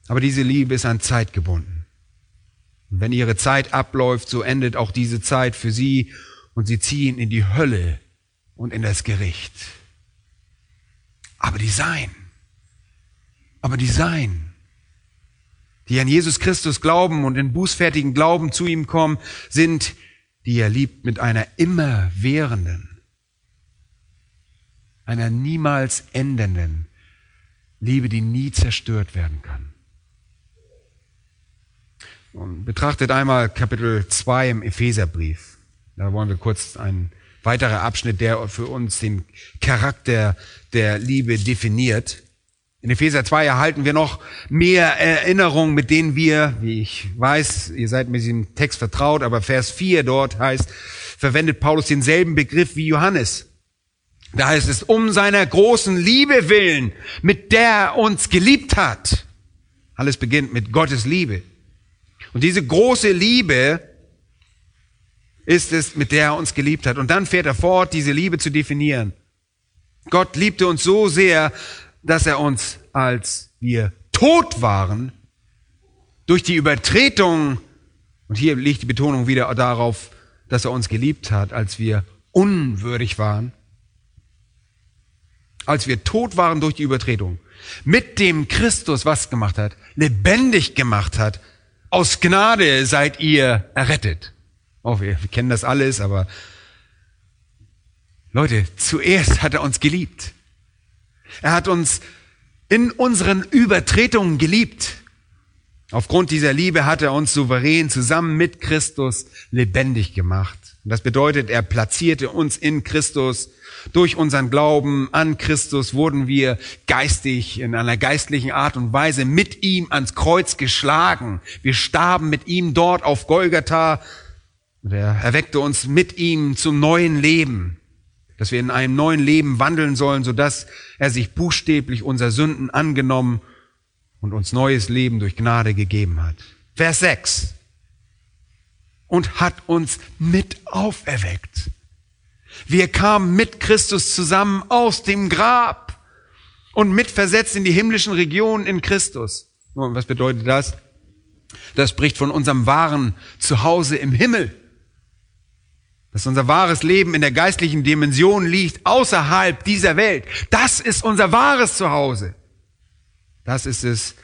Aber diese Liebe ist an Zeit gebunden. Und wenn ihre Zeit abläuft, so endet auch diese Zeit für sie und sie ziehen in die Hölle und in das Gericht. Aber die Sein, aber die Sein, die an Jesus Christus glauben und in bußfertigen Glauben zu ihm kommen, sind, die er liebt, mit einer immerwährenden, einer niemals endenden Liebe, die nie zerstört werden kann. Und betrachtet einmal Kapitel 2 im Epheserbrief. Da wollen wir kurz einen weiterer Abschnitt, der für uns den Charakter der Liebe definiert. In Epheser 2 erhalten wir noch mehr Erinnerungen, mit denen wir, wie ich weiß, ihr seid mit diesem Text vertraut, aber Vers 4 dort heißt, verwendet Paulus denselben Begriff wie Johannes. Da heißt es, um seiner großen Liebe willen, mit der er uns geliebt hat. Alles beginnt mit Gottes Liebe. Und diese große Liebe, ist es, mit der er uns geliebt hat. Und dann fährt er fort, diese Liebe zu definieren. Gott liebte uns so sehr, dass er uns, als wir tot waren, durch die Übertretung, und hier liegt die Betonung wieder darauf, dass er uns geliebt hat, als wir unwürdig waren, als wir tot waren durch die Übertretung, mit dem Christus was gemacht hat, lebendig gemacht hat, aus Gnade seid ihr errettet. Oh, wir, wir kennen das alles, aber Leute, zuerst hat er uns geliebt. Er hat uns in unseren Übertretungen geliebt. Aufgrund dieser Liebe hat er uns souverän zusammen mit Christus lebendig gemacht. Und das bedeutet, er platzierte uns in Christus. Durch unseren Glauben an Christus wurden wir geistig, in einer geistlichen Art und Weise mit ihm ans Kreuz geschlagen. Wir starben mit ihm dort auf Golgatha und erweckte uns mit ihm zum neuen Leben, dass wir in einem neuen Leben wandeln sollen, sodass er sich buchstäblich unser Sünden angenommen und uns neues Leben durch Gnade gegeben hat. Vers 6. Und hat uns mit auferweckt. Wir kamen mit Christus zusammen aus dem Grab und mitversetzt in die himmlischen Regionen in Christus. Und was bedeutet das? Das spricht von unserem wahren Zuhause im Himmel dass unser wahres Leben in der geistlichen Dimension liegt, außerhalb dieser Welt. Das ist unser wahres Zuhause. Das ist es,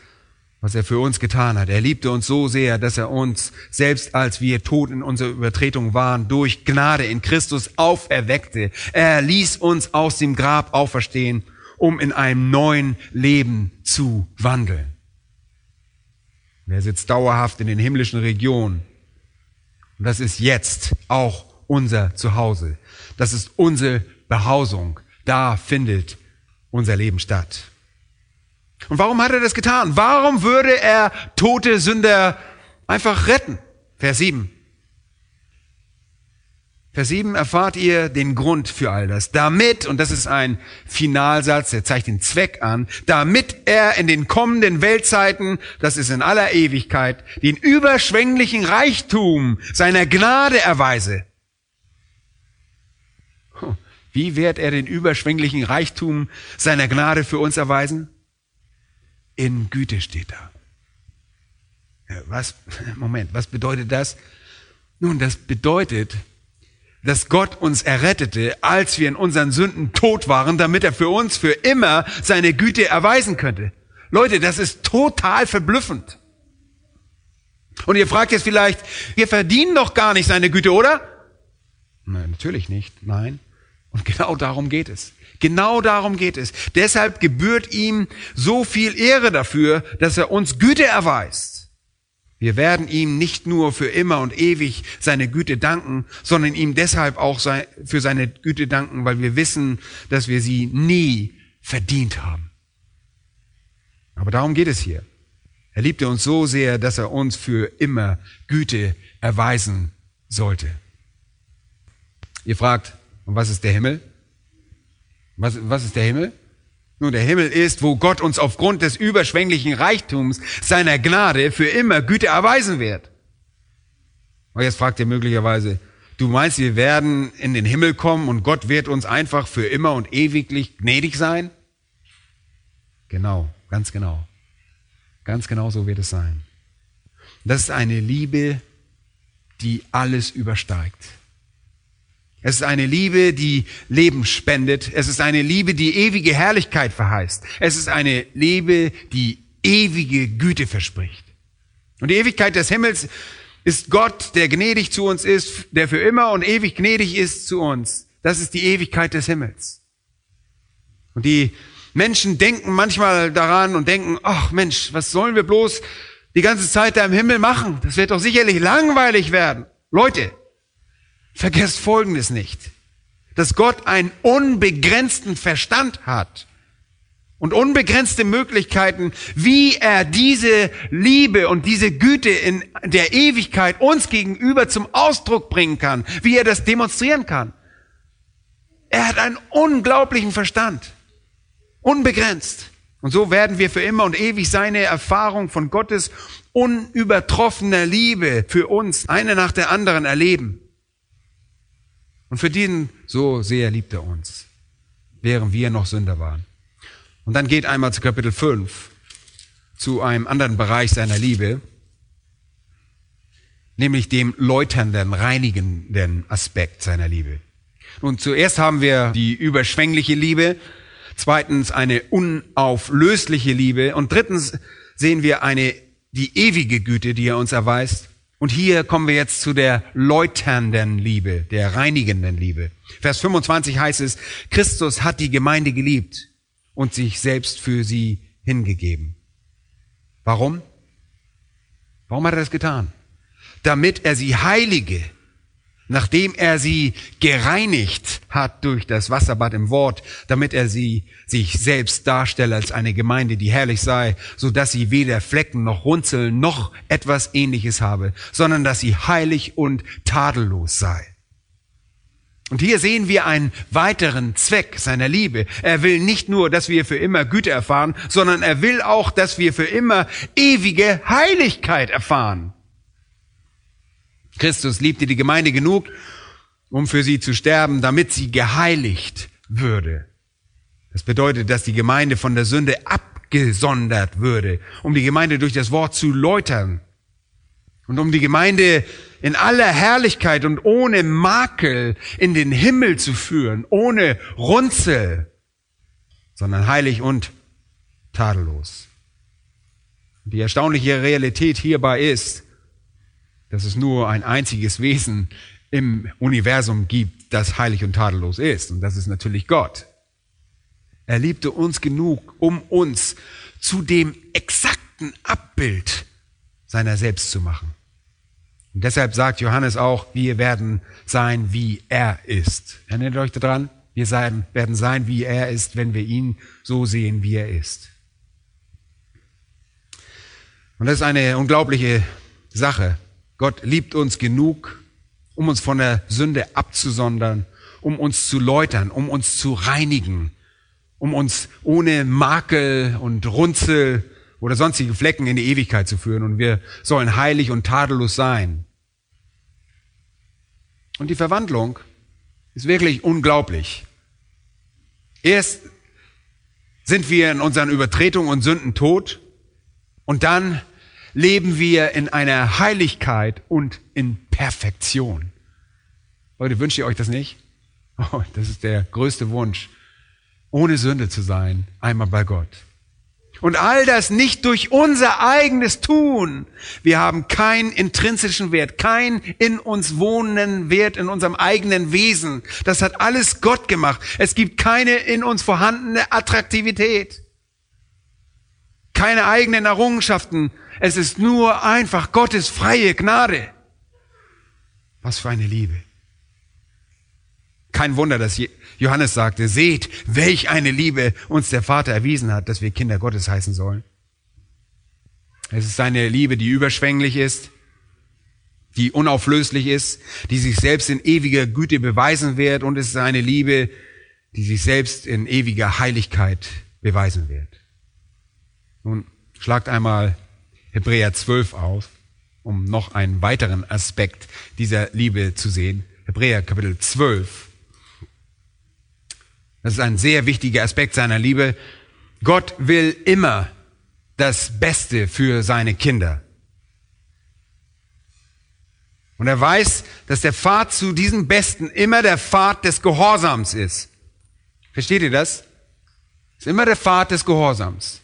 was er für uns getan hat. Er liebte uns so sehr, dass er uns, selbst als wir tot in unserer Übertretung waren, durch Gnade in Christus auferweckte. Er ließ uns aus dem Grab auferstehen, um in einem neuen Leben zu wandeln. Er sitzt dauerhaft in den himmlischen Regionen? Und das ist jetzt auch unser Zuhause. Das ist unsere Behausung. Da findet unser Leben statt. Und warum hat er das getan? Warum würde er tote Sünder einfach retten? Vers 7. Vers 7 erfahrt ihr den Grund für all das. Damit, und das ist ein Finalsatz, der zeigt den Zweck an, damit er in den kommenden Weltzeiten, das ist in aller Ewigkeit, den überschwänglichen Reichtum seiner Gnade erweise, wie wird er den überschwänglichen Reichtum seiner Gnade für uns erweisen? In Güte steht da. Was, Moment, was bedeutet das? Nun, das bedeutet, dass Gott uns errettete, als wir in unseren Sünden tot waren, damit er für uns für immer seine Güte erweisen könnte. Leute, das ist total verblüffend. Und ihr fragt jetzt vielleicht, wir verdienen doch gar nicht seine Güte, oder? Nein, natürlich nicht. Nein. Und genau darum geht es. Genau darum geht es. Deshalb gebührt ihm so viel Ehre dafür, dass er uns Güte erweist. Wir werden ihm nicht nur für immer und ewig seine Güte danken, sondern ihm deshalb auch für seine Güte danken, weil wir wissen, dass wir sie nie verdient haben. Aber darum geht es hier. Er liebte uns so sehr, dass er uns für immer Güte erweisen sollte. Ihr fragt, und was ist der Himmel? Was, was ist der Himmel? Nun, der Himmel ist, wo Gott uns aufgrund des überschwänglichen Reichtums seiner Gnade für immer Güte erweisen wird. Und jetzt fragt ihr möglicherweise, du meinst, wir werden in den Himmel kommen und Gott wird uns einfach für immer und ewiglich gnädig sein? Genau, ganz genau. Ganz genau so wird es sein. Das ist eine Liebe, die alles übersteigt. Es ist eine Liebe, die Leben spendet. Es ist eine Liebe, die ewige Herrlichkeit verheißt. Es ist eine Liebe, die ewige Güte verspricht. Und die Ewigkeit des Himmels ist Gott, der gnädig zu uns ist, der für immer und ewig gnädig ist zu uns. Das ist die Ewigkeit des Himmels. Und die Menschen denken manchmal daran und denken, ach Mensch, was sollen wir bloß die ganze Zeit da im Himmel machen? Das wird doch sicherlich langweilig werden. Leute, Vergesst Folgendes nicht, dass Gott einen unbegrenzten Verstand hat und unbegrenzte Möglichkeiten, wie er diese Liebe und diese Güte in der Ewigkeit uns gegenüber zum Ausdruck bringen kann, wie er das demonstrieren kann. Er hat einen unglaublichen Verstand, unbegrenzt. Und so werden wir für immer und ewig seine Erfahrung von Gottes unübertroffener Liebe für uns eine nach der anderen erleben. Und für diesen, so sehr liebt er uns, während wir noch Sünder waren. Und dann geht einmal zu Kapitel 5, zu einem anderen Bereich seiner Liebe, nämlich dem läuternden, reinigenden Aspekt seiner Liebe. Nun, zuerst haben wir die überschwängliche Liebe, zweitens eine unauflösliche Liebe und drittens sehen wir eine, die ewige Güte, die er uns erweist und hier kommen wir jetzt zu der läuternden Liebe, der reinigenden Liebe. Vers 25 heißt es, Christus hat die Gemeinde geliebt und sich selbst für sie hingegeben. Warum? Warum hat er das getan? Damit er sie heilige, nachdem er sie gereinigt hat durch das Wasserbad im Wort, damit er sie sich selbst darstelle als eine Gemeinde, die herrlich sei, so dass sie weder Flecken noch Runzeln noch etwas ähnliches habe, sondern dass sie heilig und tadellos sei. Und hier sehen wir einen weiteren Zweck seiner Liebe. Er will nicht nur, dass wir für immer Güte erfahren, sondern er will auch, dass wir für immer ewige Heiligkeit erfahren. Christus liebte die Gemeinde genug, um für sie zu sterben, damit sie geheiligt würde. Das bedeutet, dass die Gemeinde von der Sünde abgesondert würde, um die Gemeinde durch das Wort zu läutern und um die Gemeinde in aller Herrlichkeit und ohne Makel in den Himmel zu führen, ohne Runzel, sondern heilig und tadellos. Die erstaunliche Realität hierbei ist, dass es nur ein einziges Wesen im Universum gibt, das heilig und tadellos ist. Und das ist natürlich Gott. Er liebte uns genug, um uns zu dem exakten Abbild seiner selbst zu machen. Und deshalb sagt Johannes auch, wir werden sein, wie er ist. Erinnert euch daran? Wir werden sein, wie er ist, wenn wir ihn so sehen, wie er ist. Und das ist eine unglaubliche Sache. Gott liebt uns genug, um uns von der Sünde abzusondern, um uns zu läutern, um uns zu reinigen, um uns ohne Makel und Runzel oder sonstige Flecken in die Ewigkeit zu führen. Und wir sollen heilig und tadellos sein. Und die Verwandlung ist wirklich unglaublich. Erst sind wir in unseren Übertretungen und Sünden tot und dann leben wir in einer Heiligkeit und in Perfektion. Leute, wünscht ihr euch das nicht? Oh, das ist der größte Wunsch, ohne Sünde zu sein, einmal bei Gott. Und all das nicht durch unser eigenes Tun. Wir haben keinen intrinsischen Wert, keinen in uns wohnenden Wert in unserem eigenen Wesen. Das hat alles Gott gemacht. Es gibt keine in uns vorhandene Attraktivität. Keine eigenen Errungenschaften, es ist nur einfach Gottes freie Gnade. Was für eine Liebe. Kein Wunder, dass Johannes sagte, seht, welch eine Liebe uns der Vater erwiesen hat, dass wir Kinder Gottes heißen sollen. Es ist eine Liebe, die überschwänglich ist, die unauflöslich ist, die sich selbst in ewiger Güte beweisen wird und es ist eine Liebe, die sich selbst in ewiger Heiligkeit beweisen wird. Nun, schlagt einmal Hebräer 12 auf, um noch einen weiteren Aspekt dieser Liebe zu sehen. Hebräer Kapitel 12. Das ist ein sehr wichtiger Aspekt seiner Liebe. Gott will immer das Beste für seine Kinder. Und er weiß, dass der Pfad zu diesem Besten immer der Pfad des Gehorsams ist. Versteht ihr das? Es ist immer der Pfad des Gehorsams.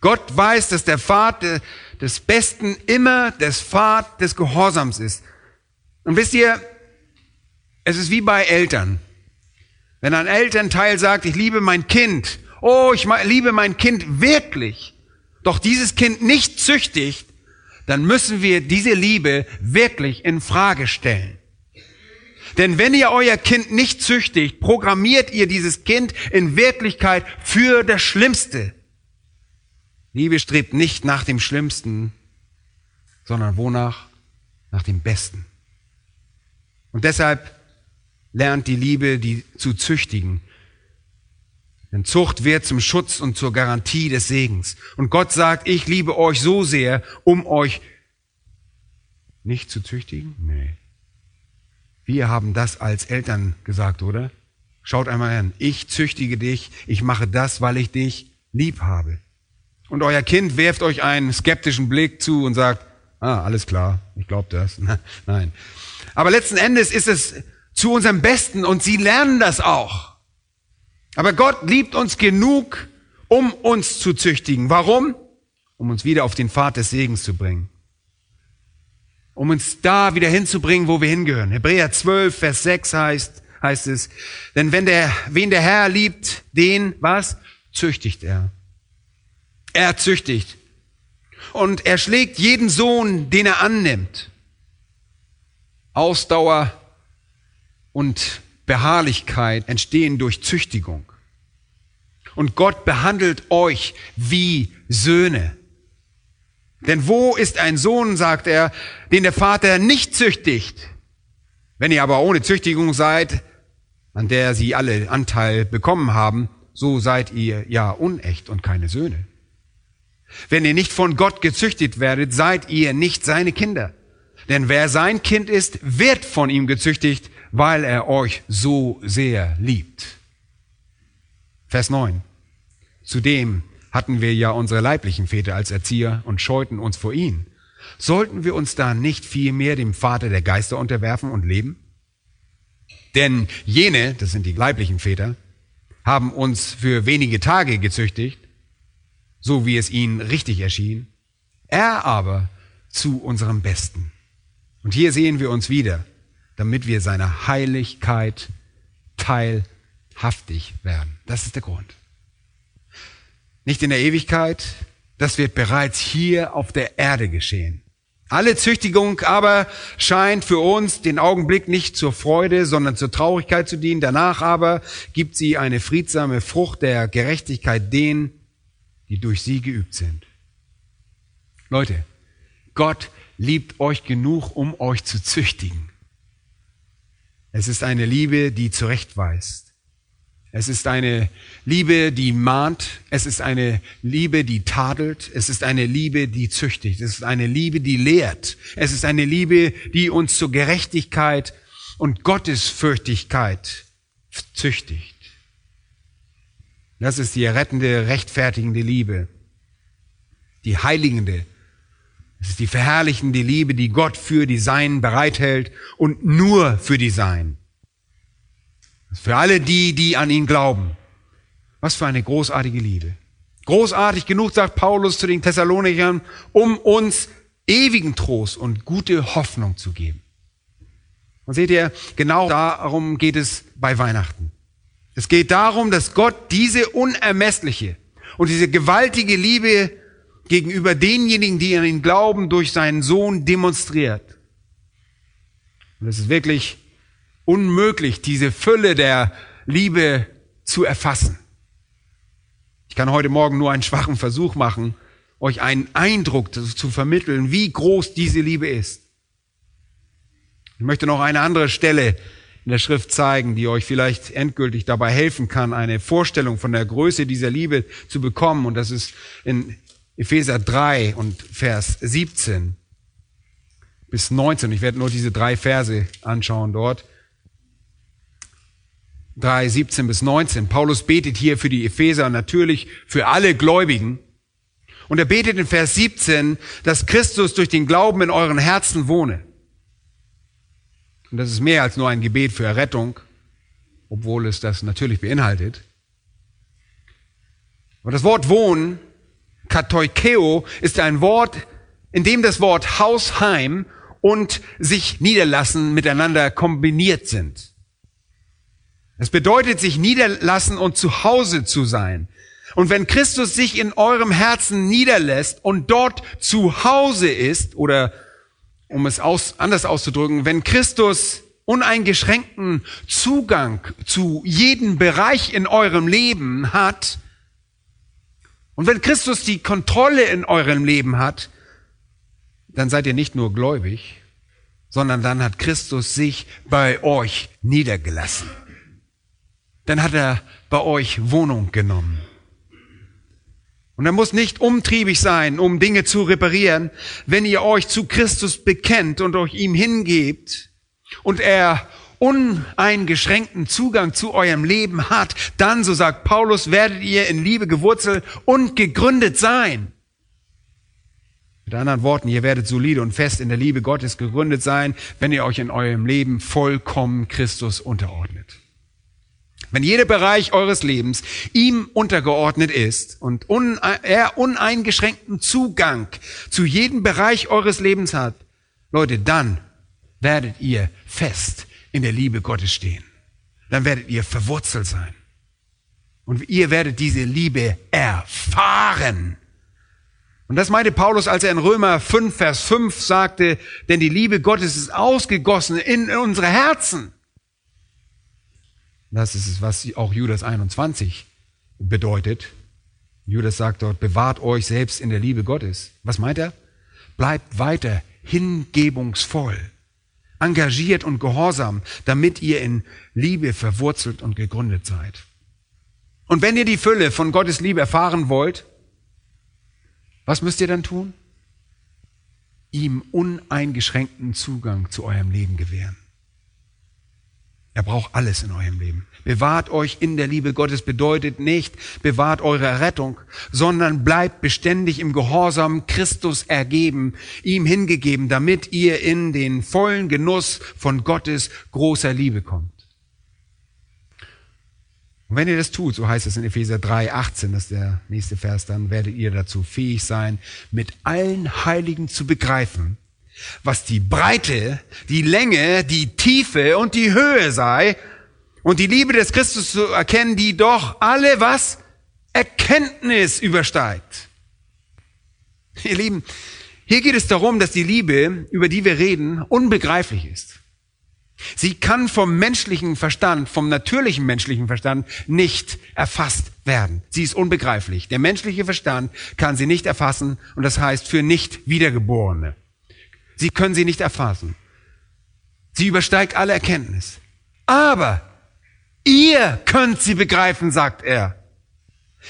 Gott weiß, dass der Pfad des Besten immer das Pfad des Gehorsams ist. Und wisst ihr, es ist wie bei Eltern. Wenn ein Elternteil sagt, ich liebe mein Kind, oh, ich liebe mein Kind wirklich, doch dieses Kind nicht züchtigt, dann müssen wir diese Liebe wirklich in Frage stellen. Denn wenn ihr euer Kind nicht züchtigt, programmiert ihr dieses Kind in Wirklichkeit für das Schlimmste. Liebe strebt nicht nach dem Schlimmsten, sondern wonach? Nach dem Besten. Und deshalb lernt die Liebe, die zu züchtigen. Denn Zucht wird zum Schutz und zur Garantie des Segens. Und Gott sagt, ich liebe euch so sehr, um euch nicht zu züchtigen? Nee. Wir haben das als Eltern gesagt, oder? Schaut einmal an. Ich züchtige dich. Ich mache das, weil ich dich lieb habe. Und euer Kind werft euch einen skeptischen Blick zu und sagt, ah, alles klar, ich glaube das. Nein. Aber letzten Endes ist es zu unserem Besten und sie lernen das auch. Aber Gott liebt uns genug, um uns zu züchtigen. Warum? Um uns wieder auf den Pfad des Segens zu bringen. Um uns da wieder hinzubringen, wo wir hingehören. Hebräer 12, Vers 6 heißt, heißt es, denn wenn der, wen der Herr liebt, den, was? Züchtigt er er züchtigt. Und er schlägt jeden Sohn, den er annimmt. Ausdauer und Beharrlichkeit entstehen durch Züchtigung. Und Gott behandelt euch wie Söhne. Denn wo ist ein Sohn, sagt er, den der Vater nicht züchtigt? Wenn ihr aber ohne Züchtigung seid, an der sie alle Anteil bekommen haben, so seid ihr ja unecht und keine Söhne. Wenn ihr nicht von Gott gezüchtet werdet, seid ihr nicht seine Kinder. Denn wer sein Kind ist, wird von ihm gezüchtigt, weil er euch so sehr liebt. Vers 9. Zudem hatten wir ja unsere leiblichen Väter als Erzieher und scheuten uns vor ihnen. Sollten wir uns da nicht vielmehr dem Vater der Geister unterwerfen und leben? Denn jene, das sind die leiblichen Väter, haben uns für wenige Tage gezüchtigt, so wie es ihnen richtig erschien, er aber zu unserem Besten. Und hier sehen wir uns wieder, damit wir seiner Heiligkeit teilhaftig werden. Das ist der Grund. Nicht in der Ewigkeit, das wird bereits hier auf der Erde geschehen. Alle Züchtigung aber scheint für uns den Augenblick nicht zur Freude, sondern zur Traurigkeit zu dienen. Danach aber gibt sie eine friedsame Frucht der Gerechtigkeit denen, die durch sie geübt sind. Leute, Gott liebt euch genug, um euch zu züchtigen. Es ist eine Liebe, die zurechtweist. Es ist eine Liebe, die mahnt. Es ist eine Liebe, die tadelt. Es ist eine Liebe, die züchtigt. Es ist eine Liebe, die lehrt. Es ist eine Liebe, die uns zur Gerechtigkeit und Gottesfürchtigkeit züchtigt. Das ist die rettende, rechtfertigende Liebe. Die heiligende. Das ist die verherrlichende Liebe, die Gott für die Seinen bereithält und nur für die Seinen. Für alle die, die an ihn glauben. Was für eine großartige Liebe. Großartig genug, sagt Paulus zu den Thessalonikern, um uns ewigen Trost und gute Hoffnung zu geben. Und seht ihr, genau darum geht es bei Weihnachten. Es geht darum, dass Gott diese unermessliche und diese gewaltige Liebe gegenüber denjenigen, die an ihn glauben, durch seinen Sohn demonstriert. Und es ist wirklich unmöglich, diese Fülle der Liebe zu erfassen. Ich kann heute Morgen nur einen schwachen Versuch machen, euch einen Eindruck zu vermitteln, wie groß diese Liebe ist. Ich möchte noch eine andere Stelle in der Schrift zeigen, die euch vielleicht endgültig dabei helfen kann, eine Vorstellung von der Größe dieser Liebe zu bekommen. Und das ist in Epheser 3 und Vers 17 bis 19. Ich werde nur diese drei Verse anschauen dort. 3, 17 bis 19. Paulus betet hier für die Epheser, natürlich für alle Gläubigen. Und er betet in Vers 17, dass Christus durch den Glauben in euren Herzen wohne. Und das ist mehr als nur ein Gebet für Errettung, obwohl es das natürlich beinhaltet. Aber das Wort wohnen, katoikeo, ist ein Wort, in dem das Wort Haus, Heim und sich niederlassen miteinander kombiniert sind. Es bedeutet, sich niederlassen und zu Hause zu sein. Und wenn Christus sich in eurem Herzen niederlässt und dort zu Hause ist oder um es aus, anders auszudrücken, wenn Christus uneingeschränkten Zugang zu jedem Bereich in eurem Leben hat und wenn Christus die Kontrolle in eurem Leben hat, dann seid ihr nicht nur gläubig, sondern dann hat Christus sich bei euch niedergelassen. Dann hat er bei euch Wohnung genommen. Und er muss nicht umtriebig sein, um Dinge zu reparieren. Wenn ihr euch zu Christus bekennt und euch ihm hingebt und er uneingeschränkten Zugang zu eurem Leben hat, dann, so sagt Paulus, werdet ihr in Liebe gewurzelt und gegründet sein. Mit anderen Worten, ihr werdet solide und fest in der Liebe Gottes gegründet sein, wenn ihr euch in eurem Leben vollkommen Christus unterordnet. Wenn jeder Bereich eures Lebens ihm untergeordnet ist und er uneingeschränkten Zugang zu jedem Bereich eures Lebens hat, Leute, dann werdet ihr fest in der Liebe Gottes stehen. Dann werdet ihr verwurzelt sein. Und ihr werdet diese Liebe erfahren. Und das meinte Paulus, als er in Römer 5, Vers 5 sagte, denn die Liebe Gottes ist ausgegossen in unsere Herzen das ist es, was auch Judas 21 bedeutet. Judas sagt dort, bewahrt euch selbst in der Liebe Gottes. Was meint er? Bleibt weiter hingebungsvoll, engagiert und gehorsam, damit ihr in Liebe verwurzelt und gegründet seid. Und wenn ihr die Fülle von Gottes Liebe erfahren wollt, was müsst ihr dann tun? Ihm uneingeschränkten Zugang zu eurem Leben gewähren. Er braucht alles in eurem Leben. Bewahrt euch in der Liebe Gottes bedeutet nicht, bewahrt eure Rettung, sondern bleibt beständig im Gehorsam Christus ergeben, ihm hingegeben, damit ihr in den vollen Genuss von Gottes großer Liebe kommt. Und wenn ihr das tut, so heißt es in Epheser 3, 18, das ist der nächste Vers, dann werdet ihr dazu fähig sein, mit allen Heiligen zu begreifen, was die Breite, die Länge, die Tiefe und die Höhe sei und die Liebe des Christus zu erkennen, die doch alle was Erkenntnis übersteigt. Ihr Lieben, hier geht es darum, dass die Liebe, über die wir reden, unbegreiflich ist. Sie kann vom menschlichen Verstand, vom natürlichen menschlichen Verstand nicht erfasst werden. Sie ist unbegreiflich. Der menschliche Verstand kann sie nicht erfassen und das heißt für nicht wiedergeborene. Sie können sie nicht erfassen. Sie übersteigt alle Erkenntnis. Aber ihr könnt sie begreifen, sagt er.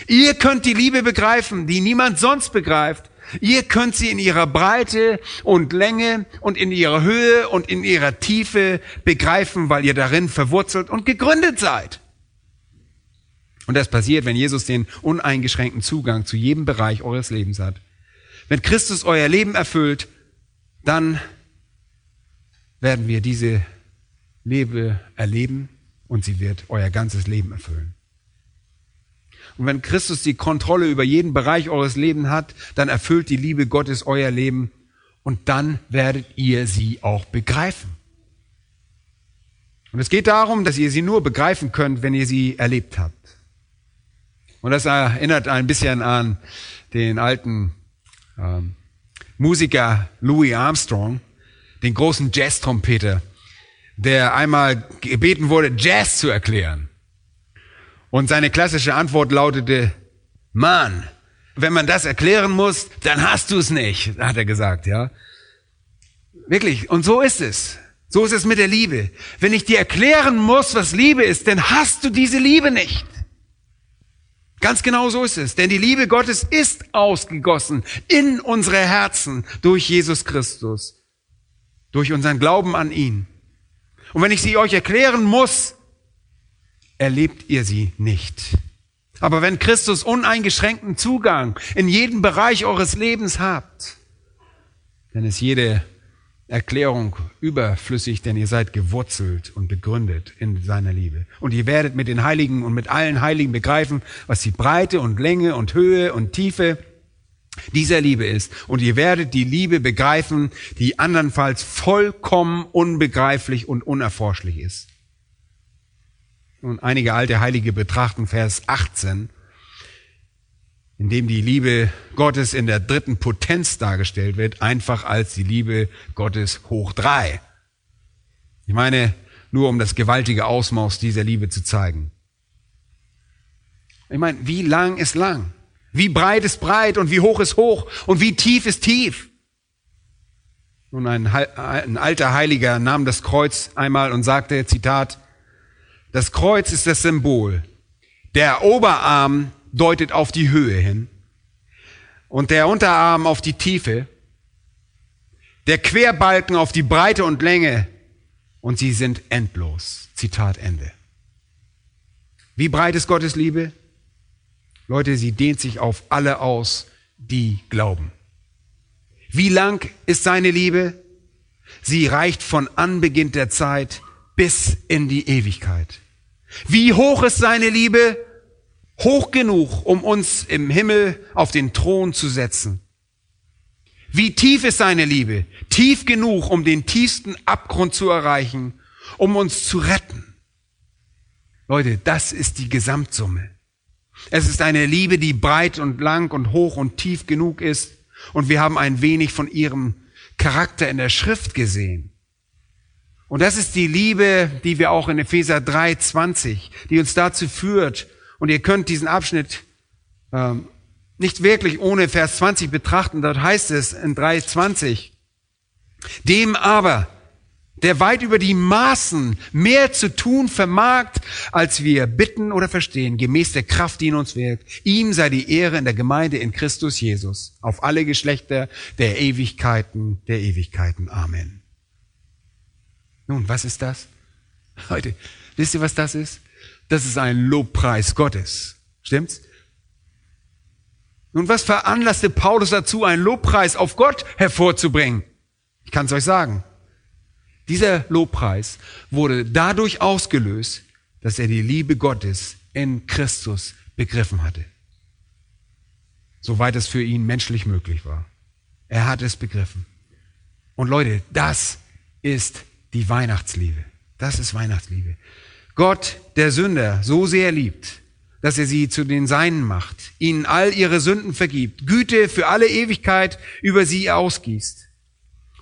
Ihr könnt die Liebe begreifen, die niemand sonst begreift. Ihr könnt sie in ihrer Breite und Länge und in ihrer Höhe und in ihrer Tiefe begreifen, weil ihr darin verwurzelt und gegründet seid. Und das passiert, wenn Jesus den uneingeschränkten Zugang zu jedem Bereich eures Lebens hat. Wenn Christus euer Leben erfüllt, dann werden wir diese Liebe erleben und sie wird euer ganzes Leben erfüllen. Und wenn Christus die Kontrolle über jeden Bereich eures Lebens hat, dann erfüllt die Liebe Gottes euer Leben und dann werdet ihr sie auch begreifen. Und es geht darum, dass ihr sie nur begreifen könnt, wenn ihr sie erlebt habt. Und das erinnert ein bisschen an den alten ähm, Musiker Louis Armstrong, den großen Jazz-Trompeter, der einmal gebeten wurde, Jazz zu erklären. Und seine klassische Antwort lautete, Mann, wenn man das erklären muss, dann hast du es nicht, hat er gesagt, ja. Wirklich. Und so ist es. So ist es mit der Liebe. Wenn ich dir erklären muss, was Liebe ist, dann hast du diese Liebe nicht. Ganz genau so ist es. Denn die Liebe Gottes ist ausgegossen in unsere Herzen durch Jesus Christus, durch unseren Glauben an ihn. Und wenn ich sie euch erklären muss, erlebt ihr sie nicht. Aber wenn Christus uneingeschränkten Zugang in jeden Bereich eures Lebens habt, dann ist jede Erklärung überflüssig, denn ihr seid gewurzelt und begründet in seiner Liebe. Und ihr werdet mit den Heiligen und mit allen Heiligen begreifen, was die Breite und Länge und Höhe und Tiefe dieser Liebe ist. Und ihr werdet die Liebe begreifen, die andernfalls vollkommen unbegreiflich und unerforschlich ist. Und einige alte Heilige betrachten Vers 18 in dem die Liebe Gottes in der dritten Potenz dargestellt wird, einfach als die Liebe Gottes hoch drei. Ich meine, nur um das gewaltige Ausmaß dieser Liebe zu zeigen. Ich meine, wie lang ist lang? Wie breit ist breit und wie hoch ist hoch und wie tief ist tief? Nun, ein, ein alter Heiliger nahm das Kreuz einmal und sagte, Zitat, das Kreuz ist das Symbol, der Oberarm deutet auf die Höhe hin und der Unterarm auf die Tiefe, der Querbalken auf die Breite und Länge und sie sind endlos. Zitat Ende. Wie breit ist Gottes Liebe? Leute, sie dehnt sich auf alle aus, die glauben. Wie lang ist seine Liebe? Sie reicht von Anbeginn der Zeit bis in die Ewigkeit. Wie hoch ist seine Liebe? hoch genug, um uns im Himmel auf den Thron zu setzen. Wie tief ist seine Liebe? Tief genug, um den tiefsten Abgrund zu erreichen, um uns zu retten. Leute, das ist die Gesamtsumme. Es ist eine Liebe, die breit und lang und hoch und tief genug ist. Und wir haben ein wenig von ihrem Charakter in der Schrift gesehen. Und das ist die Liebe, die wir auch in Epheser 3, 20, die uns dazu führt, und ihr könnt diesen Abschnitt ähm, nicht wirklich ohne Vers 20 betrachten. Dort heißt es in 3.20, dem aber, der weit über die Maßen mehr zu tun vermag, als wir bitten oder verstehen, gemäß der Kraft, die in uns wirkt. Ihm sei die Ehre in der Gemeinde in Christus Jesus, auf alle Geschlechter der Ewigkeiten, der Ewigkeiten. Amen. Nun, was ist das? Leute, wisst ihr, was das ist? Das ist ein Lobpreis Gottes. Stimmt's? Nun, was veranlasste Paulus dazu, einen Lobpreis auf Gott hervorzubringen? Ich kann es euch sagen. Dieser Lobpreis wurde dadurch ausgelöst, dass er die Liebe Gottes in Christus begriffen hatte. Soweit es für ihn menschlich möglich war. Er hat es begriffen. Und Leute, das ist die Weihnachtsliebe. Das ist Weihnachtsliebe. Gott der Sünder so sehr liebt, dass er sie zu den Seinen macht, ihnen all ihre Sünden vergibt, Güte für alle Ewigkeit über sie ausgießt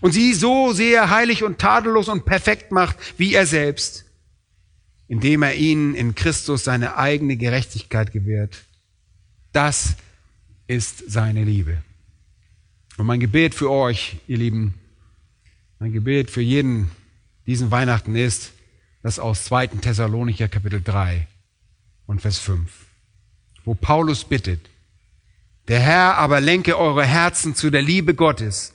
und sie so sehr heilig und tadellos und perfekt macht wie er selbst, indem er ihnen in Christus seine eigene Gerechtigkeit gewährt. Das ist seine Liebe. Und mein Gebet für euch, ihr Lieben, mein Gebet für jeden diesen Weihnachten ist, das aus 2. Thessalonicher Kapitel 3 und Vers 5, wo Paulus bittet, der Herr aber lenke eure Herzen zu der Liebe Gottes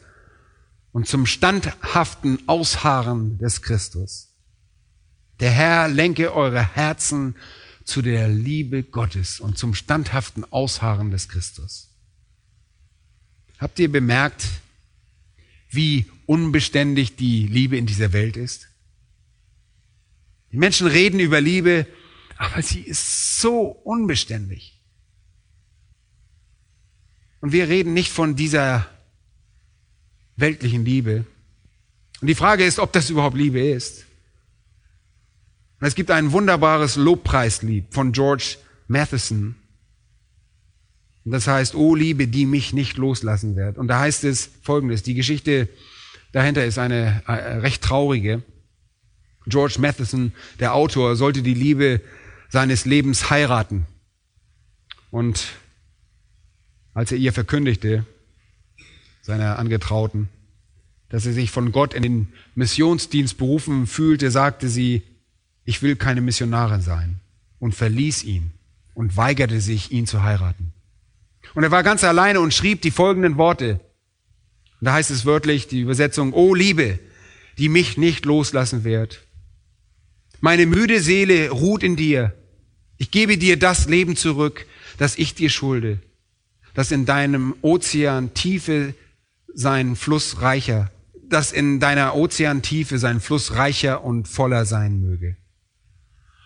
und zum standhaften Ausharren des Christus. Der Herr lenke eure Herzen zu der Liebe Gottes und zum standhaften Ausharren des Christus. Habt ihr bemerkt, wie unbeständig die Liebe in dieser Welt ist? Die Menschen reden über Liebe, aber sie ist so unbeständig. Und wir reden nicht von dieser weltlichen Liebe. Und die Frage ist, ob das überhaupt Liebe ist. Und es gibt ein wunderbares Lobpreislied von George Matheson. Und das heißt, O Liebe, die mich nicht loslassen wird. Und da heißt es folgendes, die Geschichte dahinter ist eine äh, recht traurige. George Matheson, der Autor, sollte die Liebe seines Lebens heiraten. Und als er ihr verkündigte, seiner Angetrauten, dass er sich von Gott in den Missionsdienst berufen fühlte, sagte sie, ich will keine Missionarin sein und verließ ihn und weigerte sich, ihn zu heiraten. Und er war ganz alleine und schrieb die folgenden Worte. Und da heißt es wörtlich, die Übersetzung, Oh Liebe, die mich nicht loslassen wird, meine müde Seele ruht in dir. Ich gebe dir das Leben zurück, das ich dir schulde, das in deinem Ozean Tiefe sein Fluss reicher, das in deiner Ozeantiefe sein Fluss reicher und voller sein möge.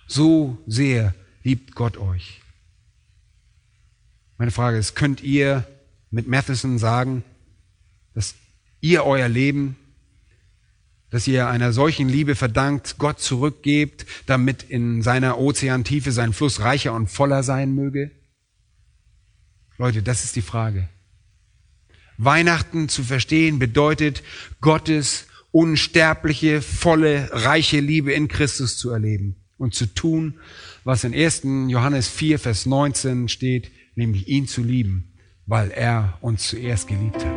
So sehr liebt Gott euch. Meine Frage ist, könnt ihr mit Matheson sagen, dass ihr euer Leben dass ihr einer solchen Liebe verdankt, Gott zurückgebt, damit in seiner Ozeantiefe sein Fluss reicher und voller sein möge? Leute, das ist die Frage. Weihnachten zu verstehen bedeutet, Gottes unsterbliche, volle, reiche Liebe in Christus zu erleben und zu tun, was in 1. Johannes 4, Vers 19 steht, nämlich ihn zu lieben, weil er uns zuerst geliebt hat.